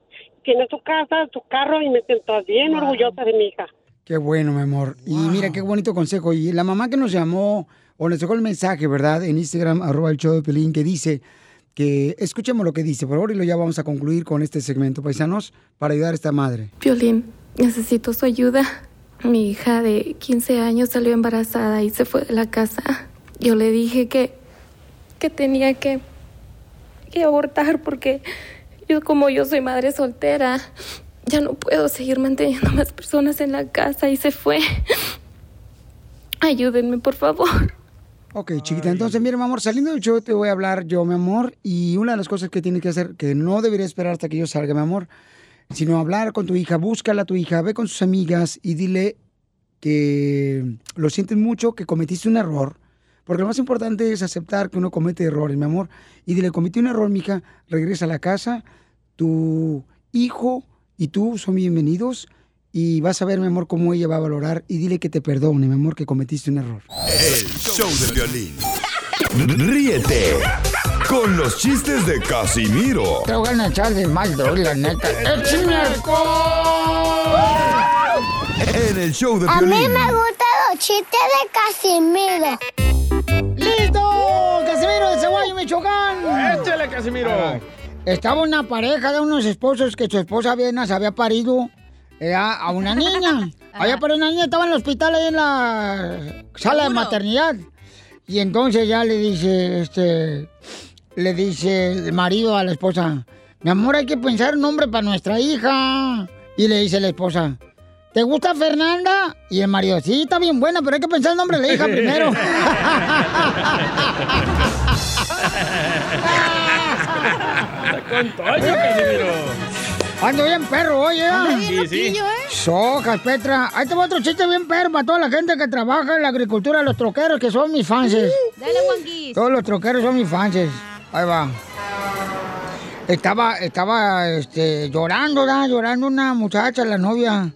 tiene su casa, su carro y me siento bien orgullosa de mi hija. Qué bueno, mi amor. Y mira qué bonito consejo. Y la mamá que nos llamó o nos dejó el mensaje, ¿verdad? En Instagram, arroba el show de Pelín, que dice que escuchemos lo que dice, por favor, y lo ya vamos a concluir con este segmento, paisanos, para ayudar a esta madre. Violín, necesito su ayuda. Mi hija de 15 años salió embarazada y se fue de la casa. Yo le dije que, que tenía que, que abortar porque yo como yo soy madre soltera, ya no puedo seguir manteniendo más personas en la casa y se fue. Ayúdenme, por favor. Ok, chiquita, entonces mira, mi amor, saliendo del show te voy a hablar yo, mi amor, y una de las cosas que tienes que hacer, que no debería esperar hasta que yo salga, mi amor, sino hablar con tu hija, búscala a tu hija, ve con sus amigas y dile que lo sientes mucho, que cometiste un error, porque lo más importante es aceptar que uno comete errores, mi amor, y dile, cometí un error, mija, regresa a la casa, tu hijo y tú son bienvenidos, y vas a ver, mi amor, cómo ella va a valorar, y dile que te perdone, mi amor, que cometiste un error. El show de violín. Ríete con los chistes de Casimiro Te voy a echar de mal, doy, la neta. ¡Échame alcohol! en el show de A mí me gustan los chistes de Casimiro. ¡Listo! ¡Casimiro de Ceguayo, Michoacán! ¡Échale, Casimiro! Estaba una pareja de unos esposos que su esposa apenas había parido eh, a a una niña. Había parido una niña, estaba en el hospital ahí en la sala de maternidad. Y entonces ya le dice, este, le dice el marido a la esposa, mi amor, hay que pensar un nombre para nuestra hija. Y le dice la esposa, ¿te gusta Fernanda? Y el marido, sí, está bien buena, pero hay que pensar el nombre de la hija primero. Con Casimiro. Ando bien perro, oye. Anda bien Sí, sí. loquillo, ¿eh? Sojas, Petra. Ahí te va otro chiste bien perro para toda la gente que trabaja en la agricultura, los troqueros, que son mis fans. Dale, Juanquis. Todos los troqueros son mis fans. Ahí va. Estaba, estaba, este, llorando, ¿da? Llorando una muchacha, la novia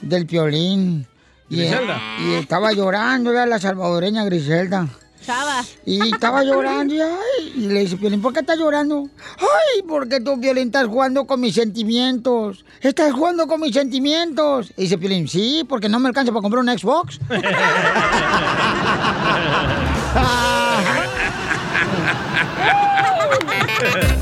del Piolín. Y, Griselda. y estaba llorando, ¿da? La salvadoreña Griselda. Chava. Y estaba llorando y, ay, y le dice, Piolín, ¿por qué estás llorando? Ay, porque tú, Piolín, estás jugando con mis sentimientos. Estás jugando con mis sentimientos. Y dice Piolín, sí, porque no me alcanza para comprar un Xbox.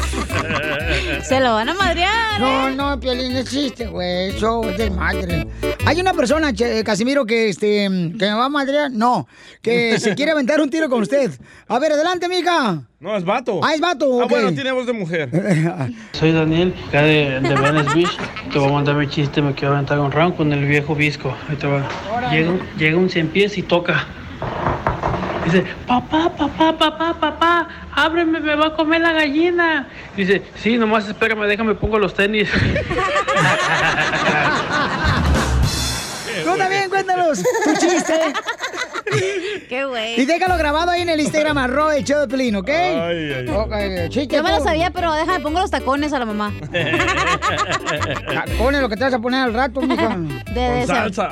Se lo van a madrear. No, no, Piolín, no existe, güey. Eso es de madre. Hay una persona, che- Casimiro, que, este, que me va a madrear. No, que se quiere aventar un tiro con usted. A ver, adelante, mija. No, es vato. Ah, es vato, Ah, bueno, tiene voz de mujer. Soy Daniel, acá de, de Venice Beach. Te voy a mandar mi chiste, me quiero aventar un round con el viejo visco. Ahí te va. Llega, un- llega un cien pies y toca. Dice, papá, papá, papá, papá, ábreme, me va a comer la gallina. Dice, sí, nomás espérame, déjame, pongo los tenis. Tú también, cuéntanos tu chiste. Qué güey. Y déjalo grabado ahí en el Instagram, arroba el show de Pelín, ¿ok? ay. Ok, chiste, Yo me lo sabía, pero déjame, pongo los tacones a la mamá. Pone lo que te vas a poner al rato, mija. De Con esa- salsa.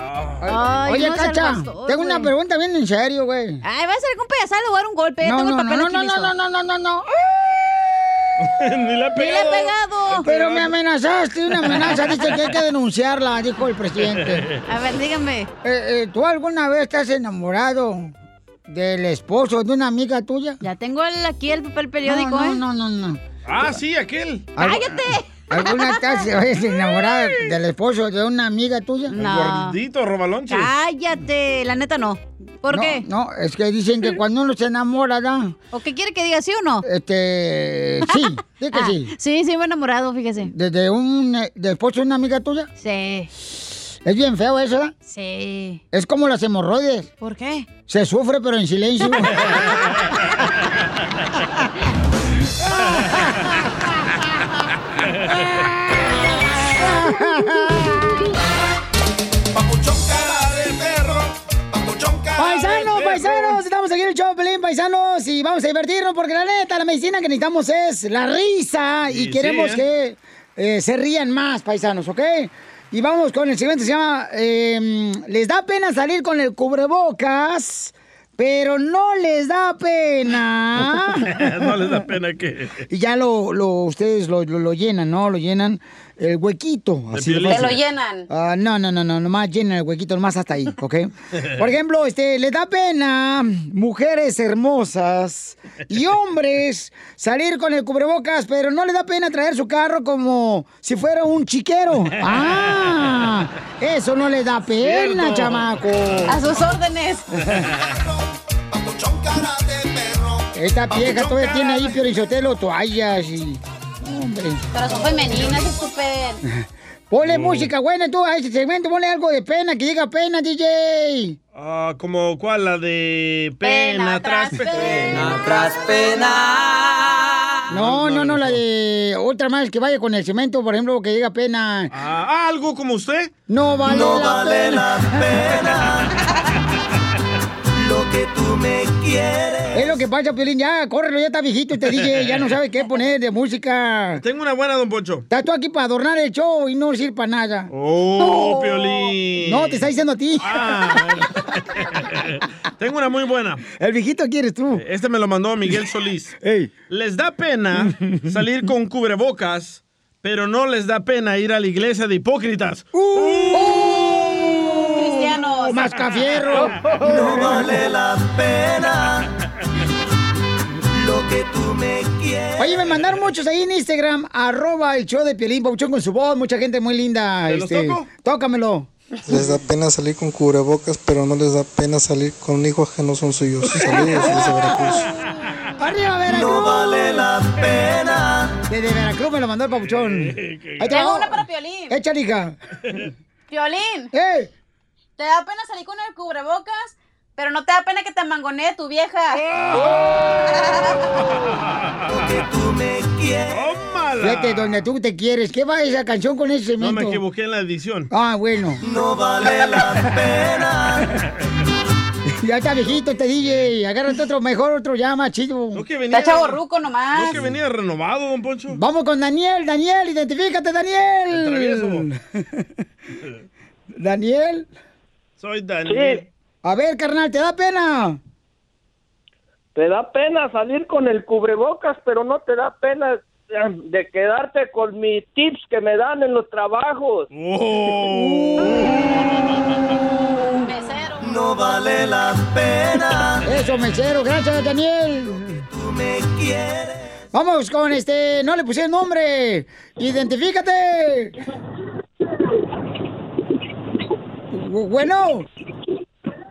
Ay, Oye, no Cacha, tengo una pregunta bien en serio, güey. Ay, va a ser un payasal, le voy a dar un golpe. No, tengo no, el papel no, no, no, no, no, no, no. Ni le he Ni le he pegado. pegado. Pero me amenazaste, una amenaza, dice que hay que denunciarla, dijo el presidente. A ver, dígame. Eh, eh, ¿Tú alguna vez estás enamorado del esposo de una amiga tuya? Ya tengo el- aquí el papel periódico, no, ¿eh? no, no, no, no. Ah, sí, aquel. ¡Cállate! ¿Alguna estás oye, enamorada del esposo de una amiga tuya? No. gordito, robalonches. Cállate, la neta no. ¿Por no, qué? No, es que dicen que cuando uno se enamora, ¿da? ¿O qué quiere que diga, sí o no? Este, sí, sí que Ah, sí. Sí, sí, me he enamorado, fíjese. ¿Desde un eh, del esposo de una amiga tuya? Sí. Es bien feo eso, ¿verdad? Sí. Es como las hemorroides. ¿Por qué? Se sufre, pero en silencio. Paisanos, paisanos, estamos aquí en el show, de Pelín, paisanos, y vamos a divertirnos porque la neta, la medicina que necesitamos es la risa y queremos sí, que eh, se rían más, paisanos, ¿ok? Y vamos con el siguiente, se llama eh, Les da pena salir con el cubrebocas, pero no les da pena. no les da pena que. Y ya lo, lo ustedes lo, lo- lo llenan, ¿no? Lo llenan el huequito. Así. Te lo llenan. Ah, no, no, no, no, nomás llenan el huequito, nomás hasta ahí, ¿ok? Por ejemplo, este, les da pena mujeres hermosas y hombres salir con el cubrebocas, pero no le da pena traer su carro como si fuera un chiquero. ¡Ah! Eso no le da pena, Cierto. chamaco. A sus órdenes. Esta vieja todavía tiene ahí, Piorizotelo, toallas y... Hombre. Pero son femeninas, estúpido. Ponle Oh. música buena tú a este segmento, ponle algo de pena, que diga pena, DJ. Ah, como cuál, la de pena, tras pena. tras pena. No, no, no, la de otra más que vaya con el cemento, por ejemplo, que diga pena. Ah, algo como usted. No vale No la vale pena. la Lo que tú me quieres. Es lo que pasa, Piolín, ya, córrelo, ya está viejito este DJ, ya no sabe qué poner de música. Tengo una buena, don Poncho. Estás tú aquí para adornar el show y no sirve para nada. Oh, Piolín. No, te está diciendo a ti. Tengo una muy buena. El viejito quieres tú. Este me lo mandó Miguel Solís. Les da pena salir con cubrebocas, pero no les da pena ir a la iglesia de hipócritas. Cristianos. Mascafierro. No vale la pena. Lo que tú me quieres. Oye, me mandaron muchos ahí en Instagram, arroba el show de Piolín, Pauchón con su voz, mucha gente muy linda. ¿Te los este, toco? Tócamelo. Les da pena salir con cubrebocas, pero no les da pena salir con hijos que no son suyos. Saludos desde Veracruz. ¡Arriba, Veracruz! No vale la pena. Desde Veracruz me lo mandó el Pauchón. Ahí te Tengo una para Piolín. Échale, hija. Piolín. ¡Eh! ¿Te da pena salir con el cubrebocas? Pero no te da pena que te mangonee tu vieja. Vete donde tú te quieres. ¿Qué va esa canción con ese No cemento? me equivoqué en la edición. Ah, bueno. No vale la pena. Ya está viejito este DJ. Agárrate otro mejor, otro ya más chido. que venía- Está chavorruco nomás. ¿No que venía renovado, don Poncho? Vamos con Daniel. Daniel, identifícate, Daniel. Daniel. Soy Daniel. A ver, carnal, ¿te da pena? Te da pena salir con el cubrebocas, pero no te da pena eh, de quedarte con mis tips que me dan en los trabajos. No vale la pena. Eso, mesero. Gracias, Daniel. Tú me quieres. Vamos con este. No le puse el nombre. Identifícate. Bu- Bueno.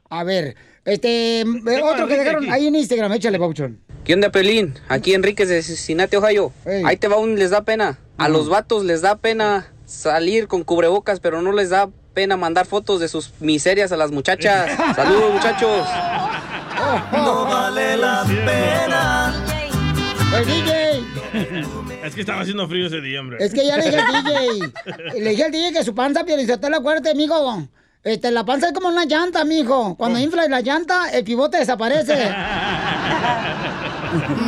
A ver. Este. eh, Otro que dejaron ahí en Instagram. Échale, Pauchón. ¿Qué onda, Pelín? Aquí Enríquez de Cincinnati, Ohio. Ahí te va un les da pena. A los vatos les da pena salir con cubrebocas, pero no les da pena mandar fotos de sus miserias a las muchachas. Saludos, muchachos. No vale la pena. El DJ. Es que estaba haciendo frío ese día, hombre. Es que ya le dije al DJ. Le dije al DJ que su panza, Pielizotelo, acuérdate, amigo. Este, la panza es como una llanta, mijo. Cuando inflas la llanta, el pivote desaparece.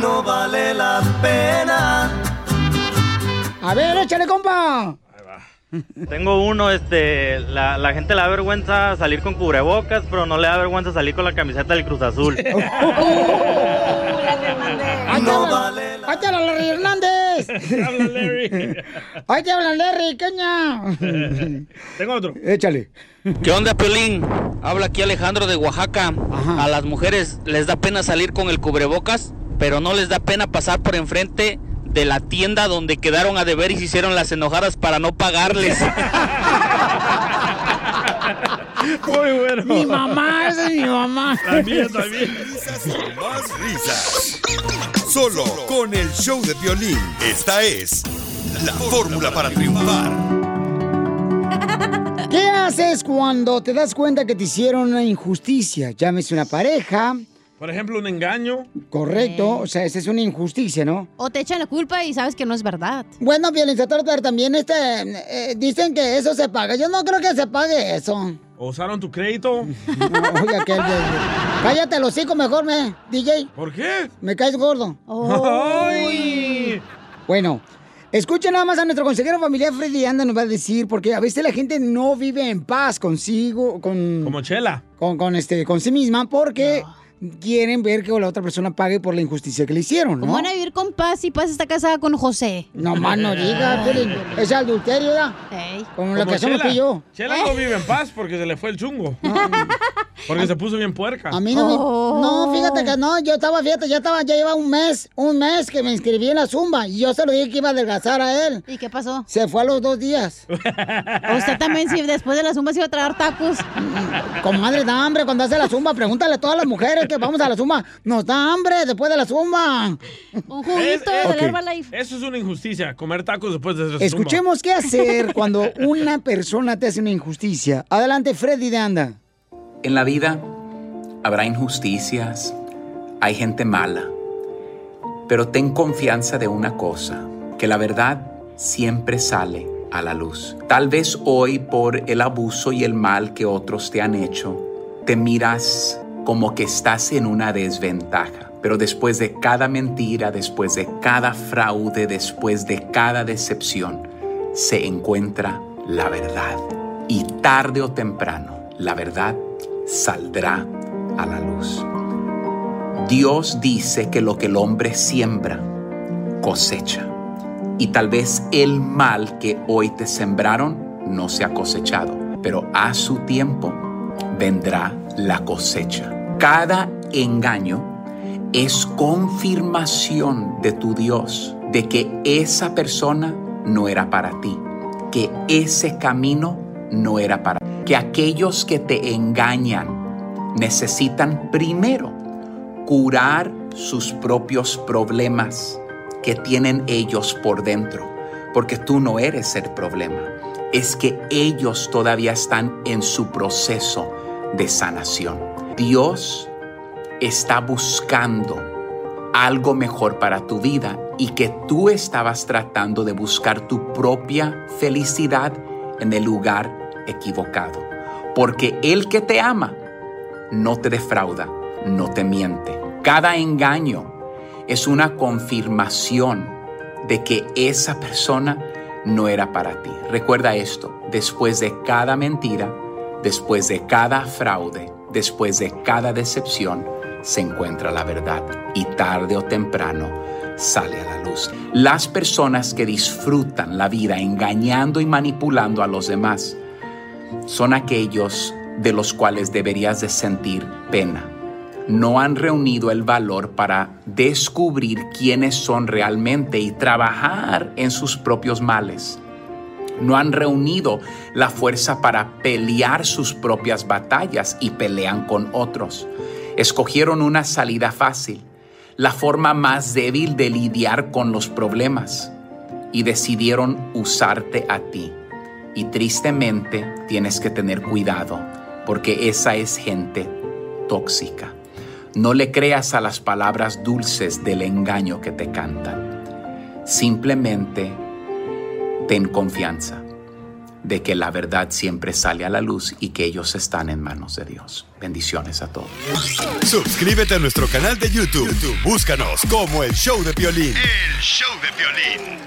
No vale la pena. A ver, échale, compa. Tengo uno, este, la, la gente le da vergüenza salir con cubrebocas, pero no le da vergüenza salir con la camiseta del Cruz Azul. Ahí te hablan, ahí te hablan Larry Hernández. Habla Larry. Ahí te hablan Larry. Tengo otro. Échale. ¿Qué onda, Pelín? Habla aquí Alejandro de Oaxaca. A las mujeres les da pena salir con el cubrebocas, pero no les da pena pasar por enfrente de la tienda donde quedaron a deber y se hicieron las enojadas para no pagarles. Muy bueno. Mi mamá, esa es mi mamá. También, también. Risas y más risas. Solo con el show de violín. Esta es la fórmula para triunfar. ¿Qué haces cuando te das cuenta que te hicieron una injusticia? Llámese una pareja. Por ejemplo, un engaño. Correcto, o sea, esa es una injusticia, ¿no? O te echan la culpa y sabes que no es verdad. Bueno, violencia pero también este, eh, dicen que eso se paga. Yo no creo que se pague eso. ¿O usaron tu crédito? No, oye, aquel de- Cállate los hocico mejor, me, DJ. ¿Por qué? Me caes gordo. ¡Ay! Bueno, escuchen nada más a nuestro consejero familiar Freddy Anda nos va a decir, porque a veces la gente no vive en paz consigo, con... Como Chela. Con, con, este, con sí misma, porque quieren ver que la otra persona pague por la injusticia que le hicieron, ¿no? ¿Cómo van a vivir con paz si Paz está casada con José? No más no diga, es adulterio, ¿ya? Como lo que hacemos tú y yo. Chela no vive en paz porque se le fue el chungo. Porque se puso bien puerca. A mí no me- Oh. No, fíjate que no, yo estaba, fíjate, ya estaba, ya lleva un mes, un mes que me inscribí en la Zumba y yo se lo dije que iba a adelgazar a él. ¿Y qué pasó? Se fue a los dos días. Usted también, si después de la zumba se iba a tragar tacos. Comadre, da hambre cuando hace la Zumba. Pregúntale a todas las mujeres que vamos a la Zumba. Nos da hambre después de la Zumba. Un Es- es- Ok. Eso es una injusticia, comer tacos después de hacer zumba. Escuchemos qué hacer cuando una persona te hace una injusticia. Adelante, Freddy de Anda. En la vida habrá injusticias, hay gente mala, pero ten confianza de una cosa, que la verdad siempre sale a la luz. Tal vez hoy por el abuso y el mal que otros te han hecho, te miras como que estás en una desventaja. Pero después de cada mentira, después de cada fraude, después de cada decepción, se encuentra la verdad. Y tarde o temprano, la verdad saldrá a la luz. Dios dice que lo que el hombre siembra, cosecha. Y tal vez el mal que hoy te sembraron no se ha cosechado, pero a su tiempo vendrá la cosecha. Cada engaño es confirmación de tu Dios de que esa persona no era para ti, que ese camino no era para ti, que aquellos que te engañan necesitan primero curar sus propios problemas que tienen ellos por dentro, porque tú no eres el problema, es que ellos todavía están en su proceso de sanación. Dios está buscando algo mejor para tu vida y que tú estabas tratando de buscar tu propia felicidad en el lugar equivocado. Porque el que te ama no te defrauda, no te miente. Cada engaño es una confirmación de que esa persona no era para ti. Recuerda esto, después de cada mentira, después de cada fraude, después de cada decepción, se encuentra la verdad y tarde o temprano sale a la luz. Las personas que disfrutan la vida engañando y manipulando a los demás son aquellos de los cuales deberías de sentir pena. No han reunido el valor para descubrir quiénes son realmente y trabajar en sus propios males. No han reunido la fuerza para pelear sus propias batallas y pelean con otros. Escogieron una salida fácil, la forma más débil de lidiar con los problemas y decidieron usarte a ti. Y tristemente tienes que tener cuidado porque esa es gente tóxica. No le creas a las palabras dulces del engaño que te cantan. Simplemente ten confianza de que la verdad siempre sale a la luz y que ellos están en manos de Dios. Bendiciones a todos. Suscríbete a nuestro canal de YouTube. YouTube, Búscanos como el show de violín. El show de violín.